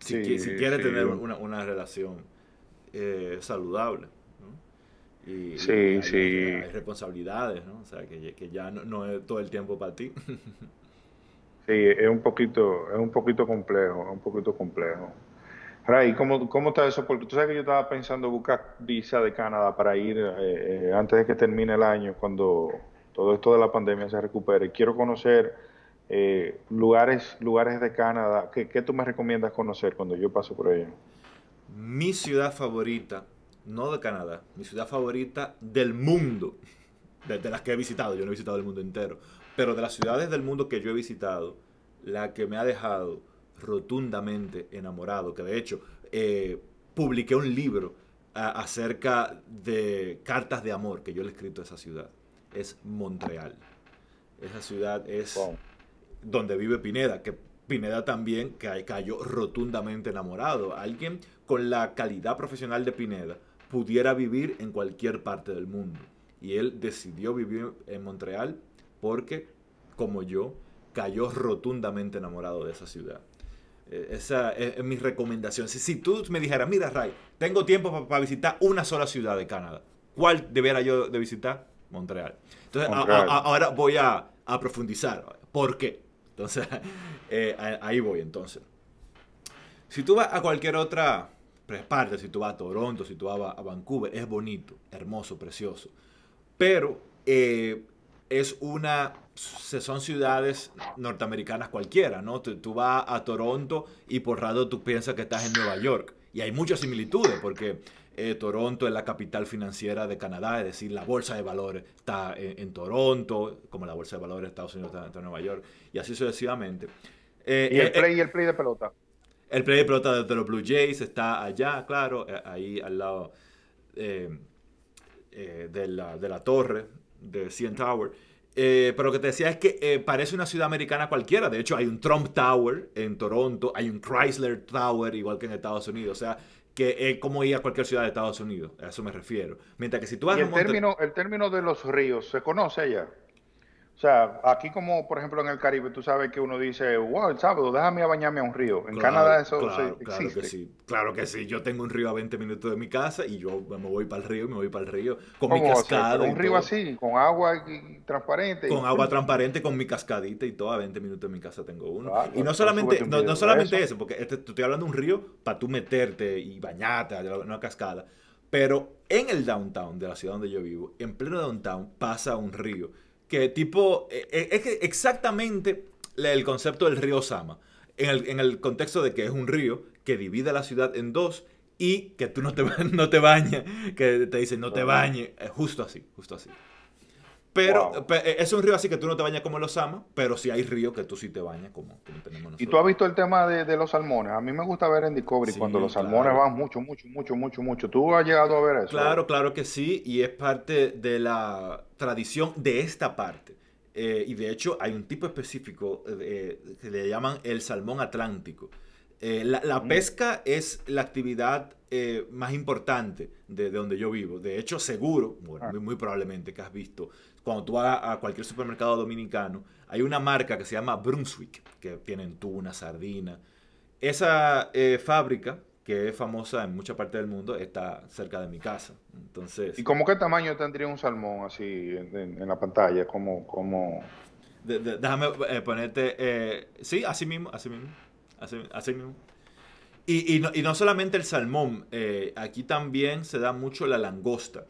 Si, Sí, si quieres sí. tener una, una relación eh, saludable, ¿no? Y, hay, sí. hay responsabilidades, ¿no? O sea, que, ya- que ya no, no es todo el tiempo para ti. Sí, es un poquito, es un poquito complejo, es un poquito complejo. Ray, ¿cómo, ¿cómo está eso? Porque tú sabes que yo estaba pensando buscar visa de Canadá para ir eh, eh, antes de que termine el año, cuando todo esto de la pandemia se recupere. Quiero conocer eh, lugares, lugares de Canadá. ¿Qué, qué tú me recomiendas conocer cuando yo paso por allá? Mi ciudad favorita, no de Canadá, mi ciudad favorita del mundo, de, de las que he visitado, yo no he visitado el mundo entero, pero de las ciudades del mundo que yo he visitado, la que me ha dejado rotundamente enamorado, que de hecho eh, publiqué un libro a- acerca de cartas de amor que yo le he escrito a esa ciudad, es Montreal. Esa ciudad es Wow. Donde vive Pineda, que Pineda también ca- cayó rotundamente enamorado. Alguien con la calidad profesional de Pineda pudiera vivir en cualquier parte del mundo. Y él decidió vivir en Montreal porque, como yo, cayó rotundamente enamorado de esa ciudad. Eh, Esa es, es mi recomendación. Si, si tú me dijeras, mira, Ray, tengo tiempo para visitar una sola ciudad de Canadá, ¿cuál debiera yo de visitar? Montreal. Entonces, a- Montreal. a- ahora voy a, a profundizar. ¿Por qué? Entonces, eh, ahí voy entonces. Si tú vas a cualquier otra parte, si tú vas a Toronto, si tú vas a, Vancouver, es bonito, hermoso, precioso. Pero eh, es una, son ciudades norteamericanas cualquiera, ¿no? Tú, tú vas a Toronto y por rato tú piensas que estás en Nueva York. Y hay muchas similitudes porque eh, Toronto es la capital financiera de Canadá, es decir, la bolsa de valores está en, en Toronto, como la bolsa de valores de Estados Unidos está, está en Nueva York, y así sucesivamente. Eh, ¿Y el eh, play y el play de pelota? el play de pelota de, de los Blue Jays está allá, claro, eh, ahí al lado eh, eh, de, la, de la torre de CN Tower. Eh, pero lo que te decía es que eh, parece una ciudad americana cualquiera. De hecho, hay un Trump Tower en Toronto, hay un Chrysler Tower, igual que en Estados Unidos. O sea, que es como ir a cualquier ciudad de Estados Unidos. A eso me refiero. Mientras que si tú vas Y a el Monte- término, el término de los ríos, ¿se conoce allá? O sea, aquí como por ejemplo en el Caribe, tú sabes que uno dice, wow, el sábado, déjame a bañarme a un río. En Claro, Canadá eso claro, se- claro existe. que sí, claro que sí. Yo tengo un río a 20 minutos de mi casa y yo me voy para el río y me voy para el río con mi cascada. Un río todo. así, con agua transparente. Con y- agua transparente, con mi cascadita y todo, a 20 minutos en mi casa tengo uno. Claro, y no solamente, no, no de solamente eso. eso, porque este, te estoy hablando de un río para tú meterte y bañarte a una cascada. Pero en el downtown de la ciudad donde yo vivo, en pleno downtown, pasa un río. Que tipo, eh, eh, es que exactamente el concepto del río Sama. En el, en el contexto de que es un río que divide la ciudad en dos y que tú no te, no te bañas, que te dicen no te bañes. Justo así, justo así. Pero Wow. eh, es un río así que tú no te bañas como los Sama, pero sí hay ríos que tú sí te bañas como, como tenemos nosotros. Y tú has visto el tema de, de los salmones. A mí me gusta ver en Discovery Sí, cuando los claro. salmones van mucho, mucho, mucho, mucho, mucho. ¿Tú has llegado a ver eso? Claro, claro que sí, y es parte de la tradición de esta parte. eh, y de hecho hay un tipo específico eh, que le llaman el salmón atlántico. Eh, la, mm. pesca es la actividad más importante de, donde yo vivo. De hecho, seguro, ah. muy, probablemente que has visto, cuando tú vas a cualquier supermercado dominicano, hay una marca que se llama Brunswick, que tienen tuna, sardina. Esa fábrica que es famosa en mucha parte del mundo, está cerca de mi casa. Entonces, ¿Y cómo qué tamaño tendría un salmón así en, la pantalla? ¿Cómo, cómo... déjame eh, ponerte... Eh, sí, así mismo, así mismo. Así, mismo. Y, y, no, y, no, solamente el salmón, eh, aquí también se da mucho la langosta.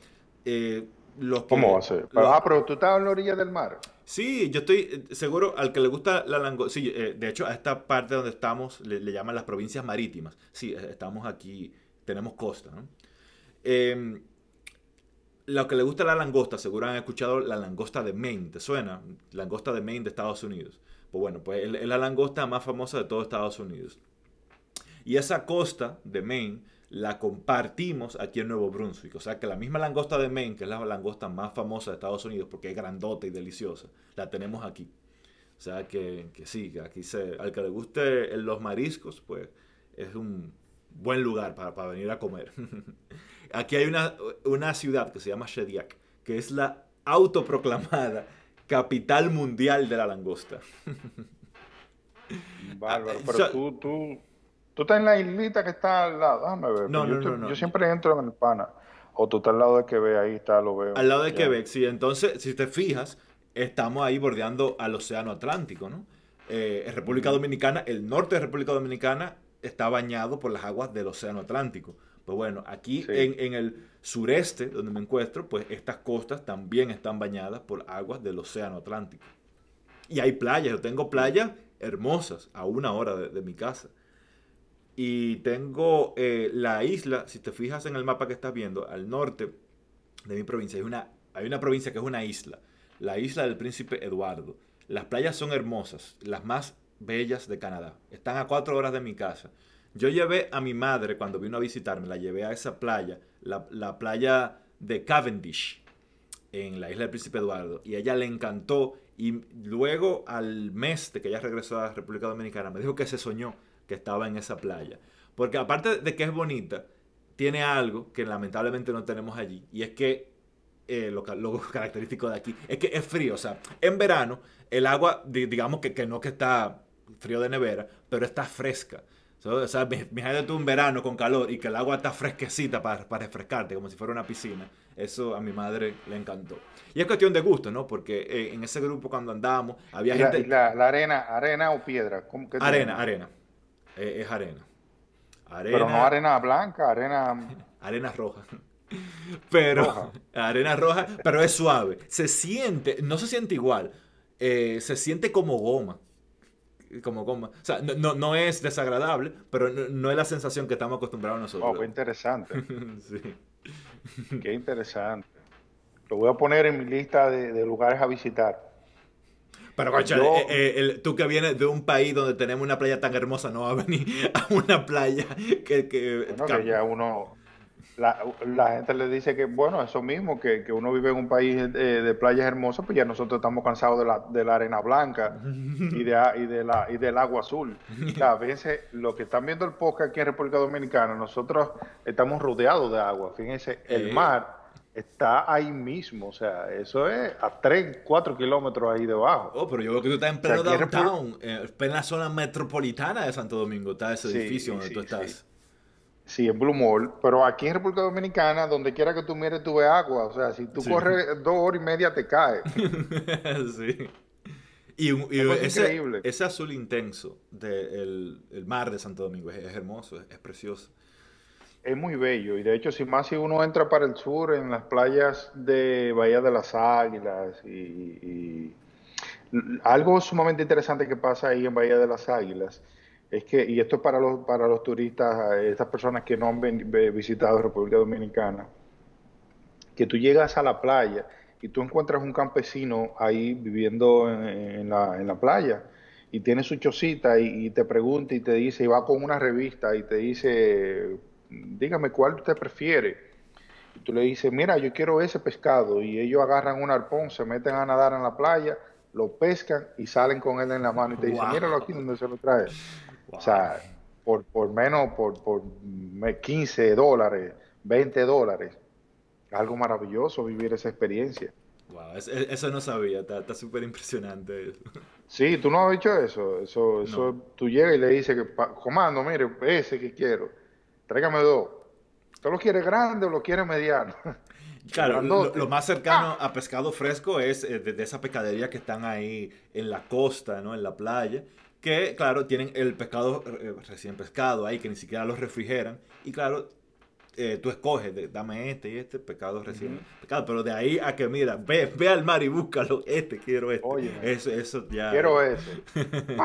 ¿Cómo va a ser? ah, pero tú estás en la orilla del mar. Sí, yo estoy eh, seguro al que le gusta la langosta. Sí, eh, de hecho, a esta parte donde estamos le, llaman las provincias marítimas. Sí, eh, estamos aquí, tenemos costa. ¿no? Em, lo que le gusta la langosta, seguro han escuchado la langosta de Maine. ¿Te suena? Langosta de Maine de Estados Unidos. Pues bueno, pues es la langosta más famosa de todo Estados Unidos. Y esa costa de Maine la compartimos aquí en Nuevo Brunswick. O sea que la misma langosta de Maine, que es la langosta más famosa de Estados Unidos porque es grandota y deliciosa, la tenemos aquí. O sea que, que sí, que aquí se, al que le guste los mariscos, pues es un buen lugar para, para venir a comer. aquí hay una, una ciudad que se llama Shediac, que es la autoproclamada capital mundial de la langosta. Bárbaro, ah, pero tú, tú, Tú estás en la islita que está al lado. Déjame ver. No, no, yo, no, yo, siempre entro en el pana. O tú estás al lado de Quebec, ahí está, lo veo. Al lado de Quebec, sí. Entonces, si te fijas, estamos ahí bordeando al Océano Atlántico, ¿no? Eh, República Dominicana, el norte de República Dominicana está bañado por las aguas del Océano Atlántico. Pues bueno, aquí en, en, el sureste, donde me encuentro, pues estas costas también están bañadas por aguas del Océano Atlántico. Y hay playas, yo tengo playas hermosas a una hora de mi casa. Y tengo eh, la isla, si te fijas en el mapa que estás viendo, al norte de mi provincia, hay una, hay una provincia que es una isla, la isla del príncipe Eduardo. Las playas son hermosas, las más bellas de Canadá. Están a cuatro horas de mi casa. Yo llevé a mi madre cuando vino a visitarme, la llevé a esa playa, la, la playa de Cavendish, en la isla del príncipe Eduardo, y ella le encantó. Y luego, al mes de que ella regresó a la República Dominicana, me dijo que se soñó que estaba en esa playa. Porque aparte de que es bonita, tiene algo que lamentablemente no tenemos allí. Y es que eh, lo, característico de aquí es que es frío. O sea, en verano el agua, digamos que, que no que está frío de nevera, pero está fresca. o sea, imagínate tú un verano con calor y que el agua está fresquecita para, para, refrescarte, como si fuera una piscina. Eso a mi madre le encantó. Y es cuestión de gusto, ¿no? Porque eh, en ese grupo cuando andábamos había gente... La, arena, arena o piedra? ¿Cómo que arena, arena es, arena. Pero no arena blanca, arena... arena roja. Pero, arena roja, pero es suave. Se siente, no se siente igual, eh, se siente como goma. Como goma. O sea, no, no, es desagradable, pero no, es la sensación que estamos acostumbrados nosotros. Oh, qué interesante. sí. Qué interesante. Lo voy a poner en mi lista de lugares a visitar. Pero, coche, eh, eh, tú que vienes de un país donde tenemos una playa tan hermosa, no va a venir a una playa que... que, ya uno... La, gente le dice que, bueno, eso mismo, que, uno vive en un país eh, de playas hermosas, pues ya nosotros estamos cansados de la, de la arena blanca y, de, y, de la, y del agua azul. a veces, lo que están viendo el podcast aquí en República Dominicana, nosotros estamos rodeados de agua. Fíjense, el mar está ahí mismo, o sea, eso es a 3, 4 kilómetros ahí debajo. Oh, pero yo creo que tú estás en pleno downtown, en plena zona metropolitana de Santo Domingo, está ese edificio donde tú estás. Sí. en Blue Mall, pero aquí en República Dominicana, donde quiera que tú mires, tú ves agua, o sea, si tú corres dos horas y media, te caes. sí. Y, ese, ese, azul intenso del mar de Santo Domingo es, hermoso, es precioso es muy bello. Y de hecho si más si uno entra para el sur en las playas de Bahía de las Águilas y, algo sumamente interesante que pasa ahí en Bahía de las Águilas es que y esto es para los para los turistas estas personas que no han visitado República Dominicana que tú llegas a la playa y tú encuentras un campesino ahí viviendo en, la, en la playa y tiene su chocita y, y, te pregunta y te dice, y va con una revista y te dice, dígame cuál usted prefiere. Y tú le dices, mira, yo quiero ese pescado. Y ellos agarran un arpón, se meten a nadar en la playa lo pescan y salen con él en la mano y te dicen, míralo aquí donde se lo trae. O sea, por, por menos, por, por 15 dólares, 20 dólares. Algo maravilloso vivir esa experiencia. Wow, eso, no sabía, está súper impresionante. Sí, tú no has dicho eso. Eso, eso tú llegas y le dices que, comando, mire, ese que quiero, tráigame dos. ¿Tú lo quieres grande o lo quieres mediano? Claro, lo, más cercano a pescado fresco es eh, de, esa pescadería que están ahí en la costa, ¿no? En la playa. Que, claro, tienen el pescado eh, recién pescado ahí, que ni siquiera lo refrigeran. Y, claro, eh, tú escoges, dame este y este, pescado recién pescado. Pero de ahí a que, mira, ve, ve al mar y búscalo. Este, quiero este. Oye, eso, eso ya. Quiero ese.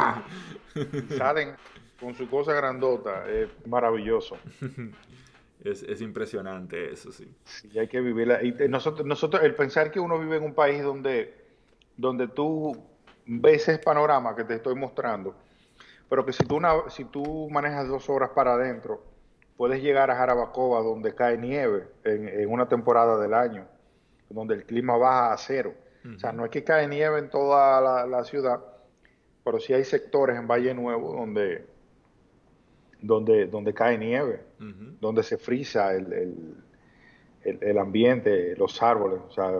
Salen con su cosa grandota. Es maravilloso. Es, impresionante eso, sí. Sí, hay que vivirla. Y nosotros, nosotros, el pensar que uno vive en un país donde, donde tú ves ese panorama que te estoy mostrando, pero que si tú, si tú manejas dos horas para adentro, puedes llegar a Jarabacoa donde cae nieve en, una temporada del año, donde el clima baja a cero. O sea, no es que cae nieve en toda la, la ciudad, pero sí hay sectores en Valle Nuevo donde donde, donde cae nieve, donde se frisa el, el, ambiente, los árboles. O sea,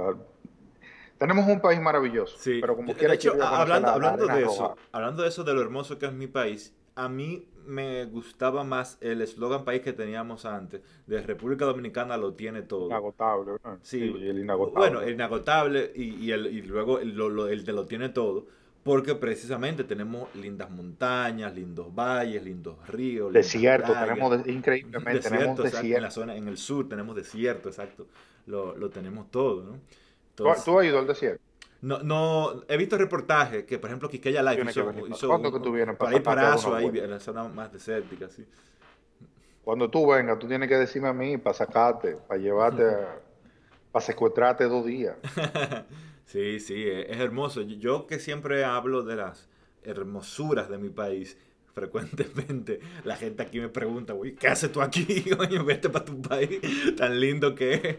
tenemos un país maravilloso. Sí. Pero como quiera hablando, hablando de eso, hablando de eso, de lo hermoso que es mi país, a mí me gustaba más el eslogan país que teníamos antes. De República Dominicana lo tiene todo. Inagotable, Sí, el inagotable. Bueno, el inagotable y, el, y luego el, el de lo tiene todo porque precisamente tenemos lindas montañas, lindos valles, lindos ríos. Desierto, tenemos increíblemente, tenemos desierto. En la zona, en el sur tenemos desierto, exacto, lo, lo tenemos todo, ¿no? ¿Tú, has ido al desierto? No, no, he visto reportajes que, por ejemplo, Quiqueya Life hizo, hizo ¿Cuándo que tú vienes? Para ir para eso, ahí, en la zona más desértica, sí. Cuando tú vengas, tú tienes que decirme a mí para sacarte, para llevarte, para secuestrarte dos días. Sí, sí, e, es hermoso. Yo que siempre hablo de las hermosuras de mi país, frecuentemente la gente aquí me pregunta, uy, ¿qué haces tú aquí? Coño, vete para tu país, tan lindo que es.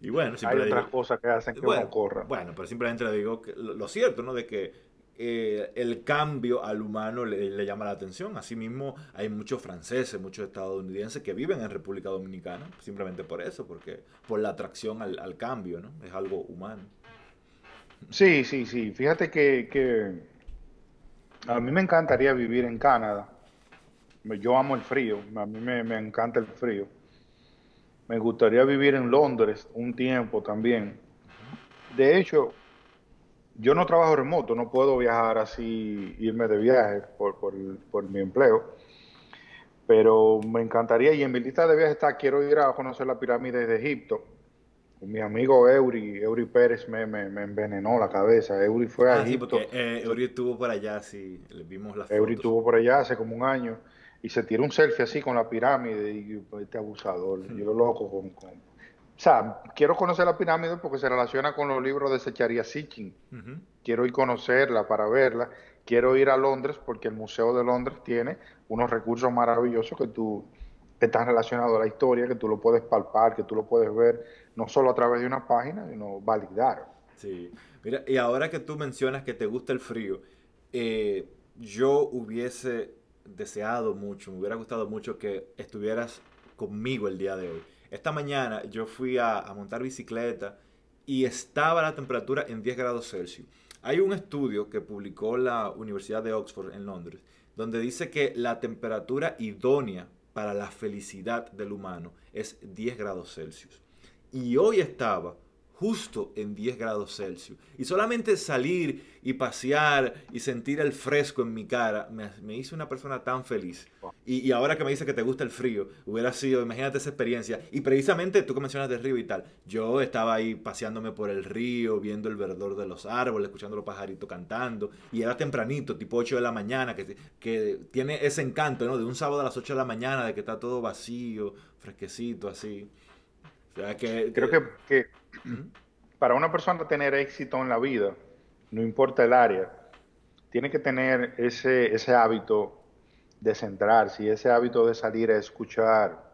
Y bueno, siempre Hay otras cosas que hacen que bueno, corra. Bueno, pero simplemente le digo que lo, cierto, ¿no? De que eh, el cambio al humano le, llama la atención. Asimismo, hay muchos franceses, muchos estadounidenses que viven en República Dominicana, simplemente por eso, porque por la atracción al, al cambio, ¿no? Es algo humano. Sí, sí, sí. Fíjate que, a mí me encantaría vivir en Canadá. Yo amo el frío, a mí me, encanta el frío. Me gustaría vivir en Londres un tiempo también. De hecho, yo no trabajo remoto, no puedo viajar así, irme de viaje por, por, por mi empleo. Pero me encantaría, y en mi lista de viajes está, quiero ir a conocer la pirámide de Egipto mi amigo Eury, Eury Pérez me, me, envenenó la cabeza. Eury fue ah, Sí, porque eh, Eury estuvo por allá, sí, le vimos la foto. Eury estuvo por allá hace como un año y se tiró un selfie así con la pirámide y pues, este abusador, yo lo loco con, O sea, quiero conocer la pirámide porque se relaciona con los libros de Secharia Sitchin. Quiero ir a conocerla para verla. Quiero ir a Londres porque el Museo de Londres tiene unos recursos maravillosos que tú están relacionados a la historia, que tú lo puedes palpar, que tú lo puedes ver no solo a través de una página, sino validar. Sí, mira, y ahora que tú mencionas que te gusta el frío, eh, yo hubiese deseado mucho, me hubiera gustado mucho que estuvieras conmigo el día de hoy. Esta mañana yo fui a, montar bicicleta y estaba la temperatura en 10 grados Celsius. Hay un estudio que publicó la Universidad de Oxford en Londres, donde dice que la temperatura idónea para la felicidad del humano es 10 grados Celsius y hoy estaba justo en 10 grados Celsius. Y solamente salir y pasear y sentir el fresco en mi cara me, hizo una persona tan feliz. Y, ahora que me dice que te gusta el frío, hubiera sido, imagínate esa experiencia. Y precisamente tú que mencionas del río y tal, yo estaba ahí paseándome por el río, viendo el verdor de los árboles, escuchando los pajaritos cantando. Y era tempranito, tipo 8 de la mañana, que, que tiene ese encanto, ¿no? De un sábado a las 8 de la mañana, de que está todo vacío, fresquecito, así que, Creo que, para una persona tener éxito en la vida, no importa el área, tiene que tener ese, ese hábito de centrarse y ese hábito de salir a escuchar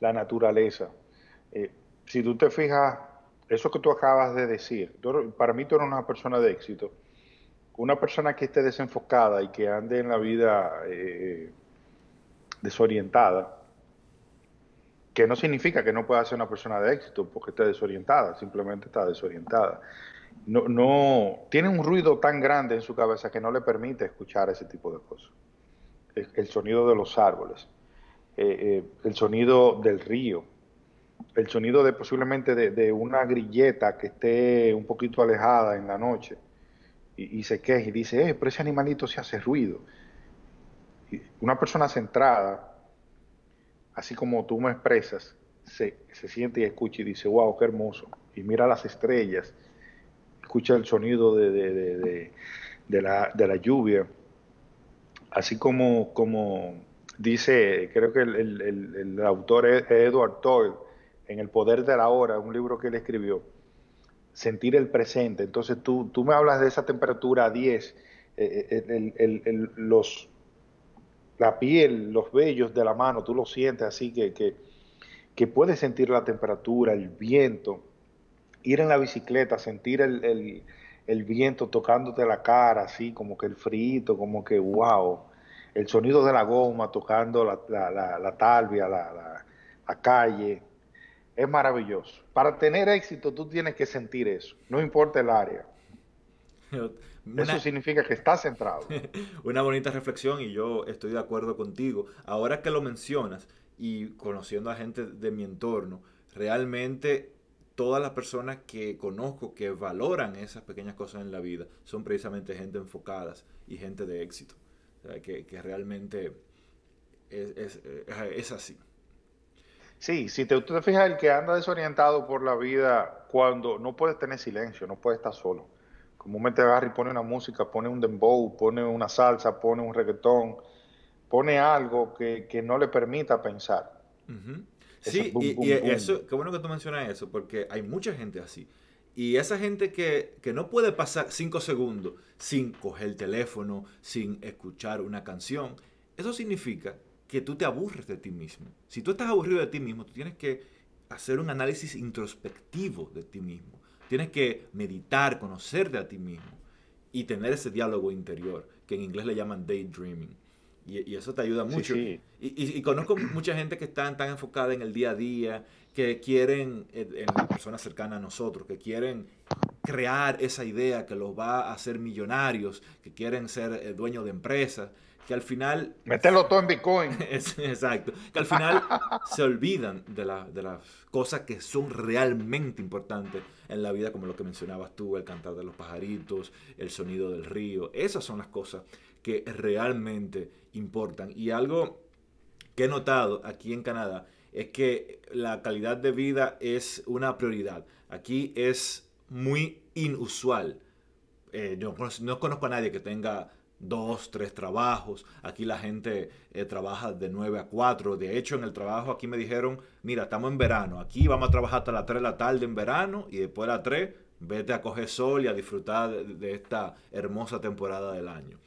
la naturaleza. Eh, si tú te fijas eso que tú acabas de decir, para mí tú eres una persona de éxito. Una persona que esté desenfocada y que ande en la vida eh, desorientada, que no significa que no pueda ser una persona de éxito porque esté desorientada, simplemente está desorientada. No, no tiene un ruido tan grande en su cabeza que no le permite escuchar ese tipo de cosas. El, sonido de los árboles, eh, eh, el sonido del río, el sonido de posiblemente de, una grilleta que esté un poquito alejada en la noche y, se queje y dice, eh, pero ese animalito se hace ruido. Una persona centrada, así como tú me expresas, se, siente y escucha y dice, wow, qué hermoso. Y mira las estrellas, escucha el sonido de, la, de la lluvia, así como, como dice, creo que el, el autor es Edward Toyle, en El Poder de la Hora, un libro que él escribió, sentir el presente. Entonces tú, tú me hablas de esa temperatura a 10, eh, eh, el, los, la piel, los vellos de la mano, tú lo sientes así que, que, puedes sentir la temperatura, el viento, ir en la bicicleta, sentir el, el, viento tocándote la cara, así como que el frito, como que wow, el sonido de la goma tocando la, la, la, talvia, la, la calle, es maravilloso. Para tener éxito tú tienes que sentir eso, no importa el área. Eso significa que estás centrado. Una bonita reflexión y yo estoy de acuerdo contigo. Ahora que lo mencionas y conociendo a gente de mi entorno, realmente todas las personas que conozco que valoran esas pequeñas cosas en la vida son precisamente gente enfocadas y gente de éxito. que, realmente es así. Sí, si te, tú te fijas, el que anda desorientado por la vida, cuando no puedes tener silencio, no puede estar solo. Comúnmente agarra y pone una música, pone un dembow, pone una salsa, pone un reggaetón, pone algo que, no le permita pensar. Sí, y, eso, qué bueno que tú mencionas eso, porque hay mucha gente así. Y esa gente que, que, no puede pasar cinco segundos sin coger el teléfono, sin escuchar una canción, eso significa que tú te aburres de ti mismo. Si tú estás aburrido de ti mismo, tú tienes que hacer un análisis introspectivo de ti mismo. Tienes que meditar, conocerte a ti mismo y tener ese diálogo interior, que en inglés le llaman daydreaming. Y, y eso te ayuda mucho. Y, y, conozco mucha gente que está tan enfocada en el día a día, que quieren, en personas cercanas a nosotros, que quieren crear esa idea que los va a hacer millonarios, que quieren ser eh, dueños de empresas, que al final... Meterlo todo en Bitcoin. exacto. Que al final se olvidan de, de las cosas que son realmente importantes en la vida, como lo que mencionabas tú, el cantar de los pajaritos, el sonido del río. Esas son las cosas que realmente importan. Y algo que he notado aquí en Canadá es que la calidad de vida es una prioridad. Aquí es muy inusual. Eh, yo no conozco a nadie que tenga dos, tres trabajos. Aquí la gente eh, trabaja de 9 a 4. De hecho, en el trabajo aquí me dijeron, mira, estamos en verano. Aquí vamos a trabajar hasta las 3 de la tarde en verano y después de las 3 vete a coger sol y a disfrutar de, esta hermosa temporada del año.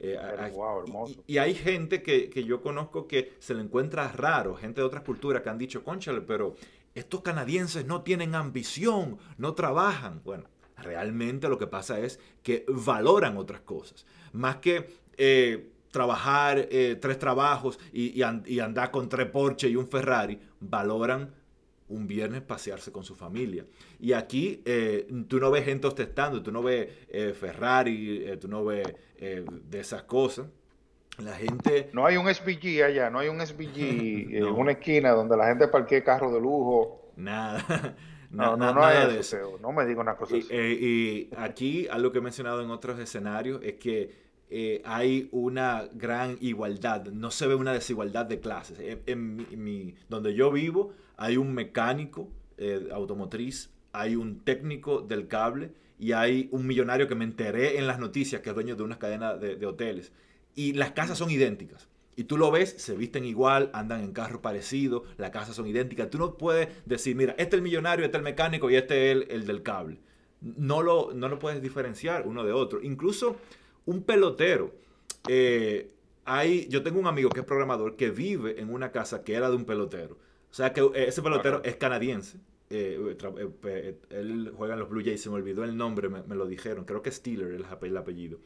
Eh, hermoso. Y, hay gente que, que, yo conozco que se le encuentra raro, gente de otras culturas que han dicho, conchale, pero estos canadienses no tienen ambición, no trabajan. Bueno, realmente lo que pasa es que valoran otras cosas más que eh, trabajar eh, tres trabajos y, andar con tres Porsche y un Ferrari, valoran un viernes pasearse con su familia. Y aquí eh, tú no ves gente ostentando, tú no ves Ferrari, tú no ves de esas cosas. La gente... No hay un SVG allá, no hay un SVG en una esquina donde la gente parquee carro de lujo. Nada. No, no, no, nada de eso. No me digo una cosa así. y aquí, algo que he mencionado en otros escenarios es que eh, hay una gran igualdad, no se ve una desigualdad de clases. En, mi, donde yo vivo hay un mecánico eh, automotriz, hay un técnico del cable y hay un millonario que me enteré en las noticias que es dueño de una cadena de, hoteles. Y las casas son idénticas. Y tú lo ves, se visten igual, andan en carro parecido, las casas son idénticas. Tú no puedes decir, mira, este es el millonario, este es el mecánico y este es el, el del cable. No lo, no lo puedes diferenciar uno de otro. Incluso un pelotero. Eh, hay, yo tengo un amigo que es programador que vive en una casa que era de un pelotero. O sea que eh, ese pelotero es canadiense, eh, él juega en los Blue Jays, se me olvidó el nombre, me, lo dijeron, creo que Steeler el, el apellido.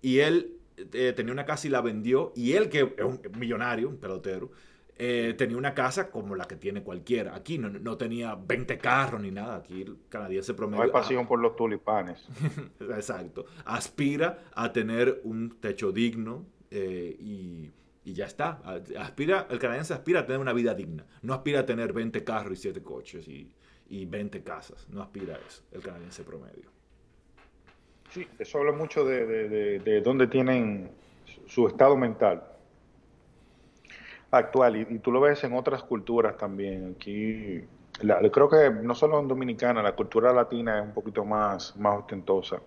Y él tenía una casa y la vendió, y él, que es un millonario, un pelotero, eh, tenía una casa como la que tiene cualquiera. Aquí no, no, tenía 20 carros ni nada. Aquí el canadiense promedio. No hay pasión por los tulipanes. Exacto. Aspira a tener un techo digno eh, y, y, ya está. Aspira, el canadiense aspira a tener una vida digna. No aspira a tener 20 carros y 7 coches y, y 20 casas. No aspira a eso, el canadiense promedio. Sí, eso habla mucho de, de, de dónde tienen su estado mental actual y, tú lo ves en otras culturas también. Aquí creo que no solo en Dominicana, la cultura latina es un poquito más, más ostentosa.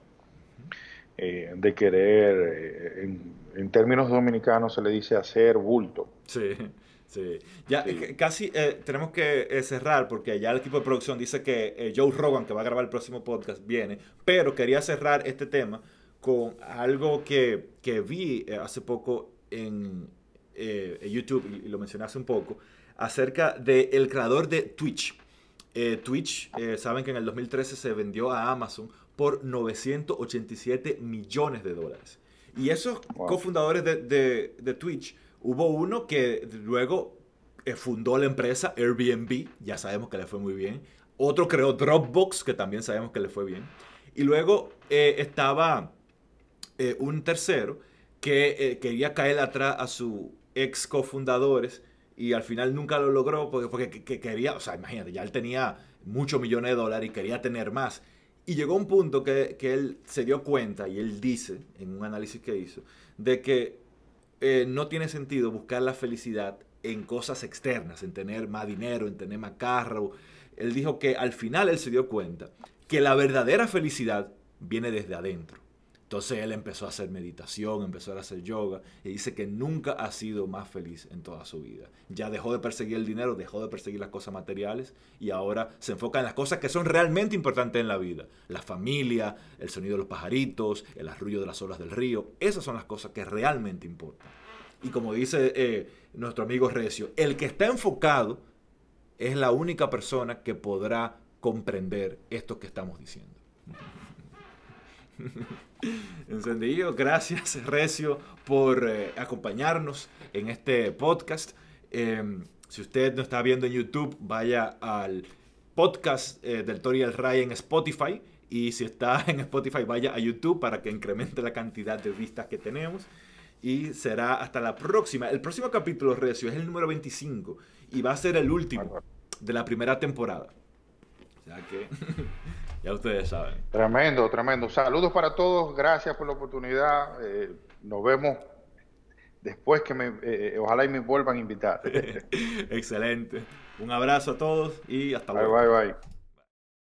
Eh, de querer, eh, en, términos dominicanos se le dice hacer bulto. Sí, sí. Ya casi eh, tenemos que cerrar porque ya el equipo de producción dice que Joe Rogan, que va a grabar el próximo podcast, viene, pero quería cerrar este tema con algo que, que vi hace poco en, eh, YouTube, y, lo mencioné hace un poco, acerca del creador de Twitch. Eh, Twitch, eh, saben que en el 2013 se vendió a Amazon por 987 millones de dólares. Y esos cofundadores de, de, Twitch, hubo uno que luego fundó la empresa Airbnb, ya sabemos que le fue muy bien. Otro creó Dropbox, que también sabemos que le fue bien. Y luego estaba un tercero que quería caer atrás a su ex cofundadores y al final nunca lo logró porque, porque quería, o sea, imagínate, ya él tenía muchos millones de dólares y quería tener más. Y llegó un punto que, él se dio cuenta, y él dice, en un análisis que hizo, de que eh, no tiene sentido buscar la felicidad en cosas externas, en tener más dinero, en tener más carro. Él dijo que al final él se dio cuenta que la verdadera felicidad viene desde adentro. Entonces él empezó a hacer meditación, empezó a hacer yoga y dice que nunca ha sido más feliz en toda su vida. Ya dejó de perseguir el dinero, dejó de perseguir las cosas materiales y ahora se enfoca en las cosas que son realmente importantes en la vida. La familia, el sonido de los pajaritos, el arrullo de las olas del río. Esas son las cosas que realmente importan. Y como dice eh, nuestro amigo Recio, el que está enfocado es la única persona que podrá comprender esto que estamos diciendo. Encendido, gracias Recio por eh, acompañarnos en este podcast. Em, si usted no está viendo en YouTube, vaya al podcast eh, del Tori el Ray en Spotify. Y si está en Spotify, vaya a YouTube para que incremente la cantidad de vistas que tenemos. Y será hasta la próxima. El próximo capítulo, Recio, es el número 25 y va a ser el último de la primera temporada. O sea que Ya ustedes saben. Tremendo, tremendo. Saludos para todos. Gracias por la oportunidad. Eh, nos vemos después que me, eh, ojalá y me vuelvan a invitar. Excelente. Un abrazo a todos y hasta luego. Bye, bye, bye.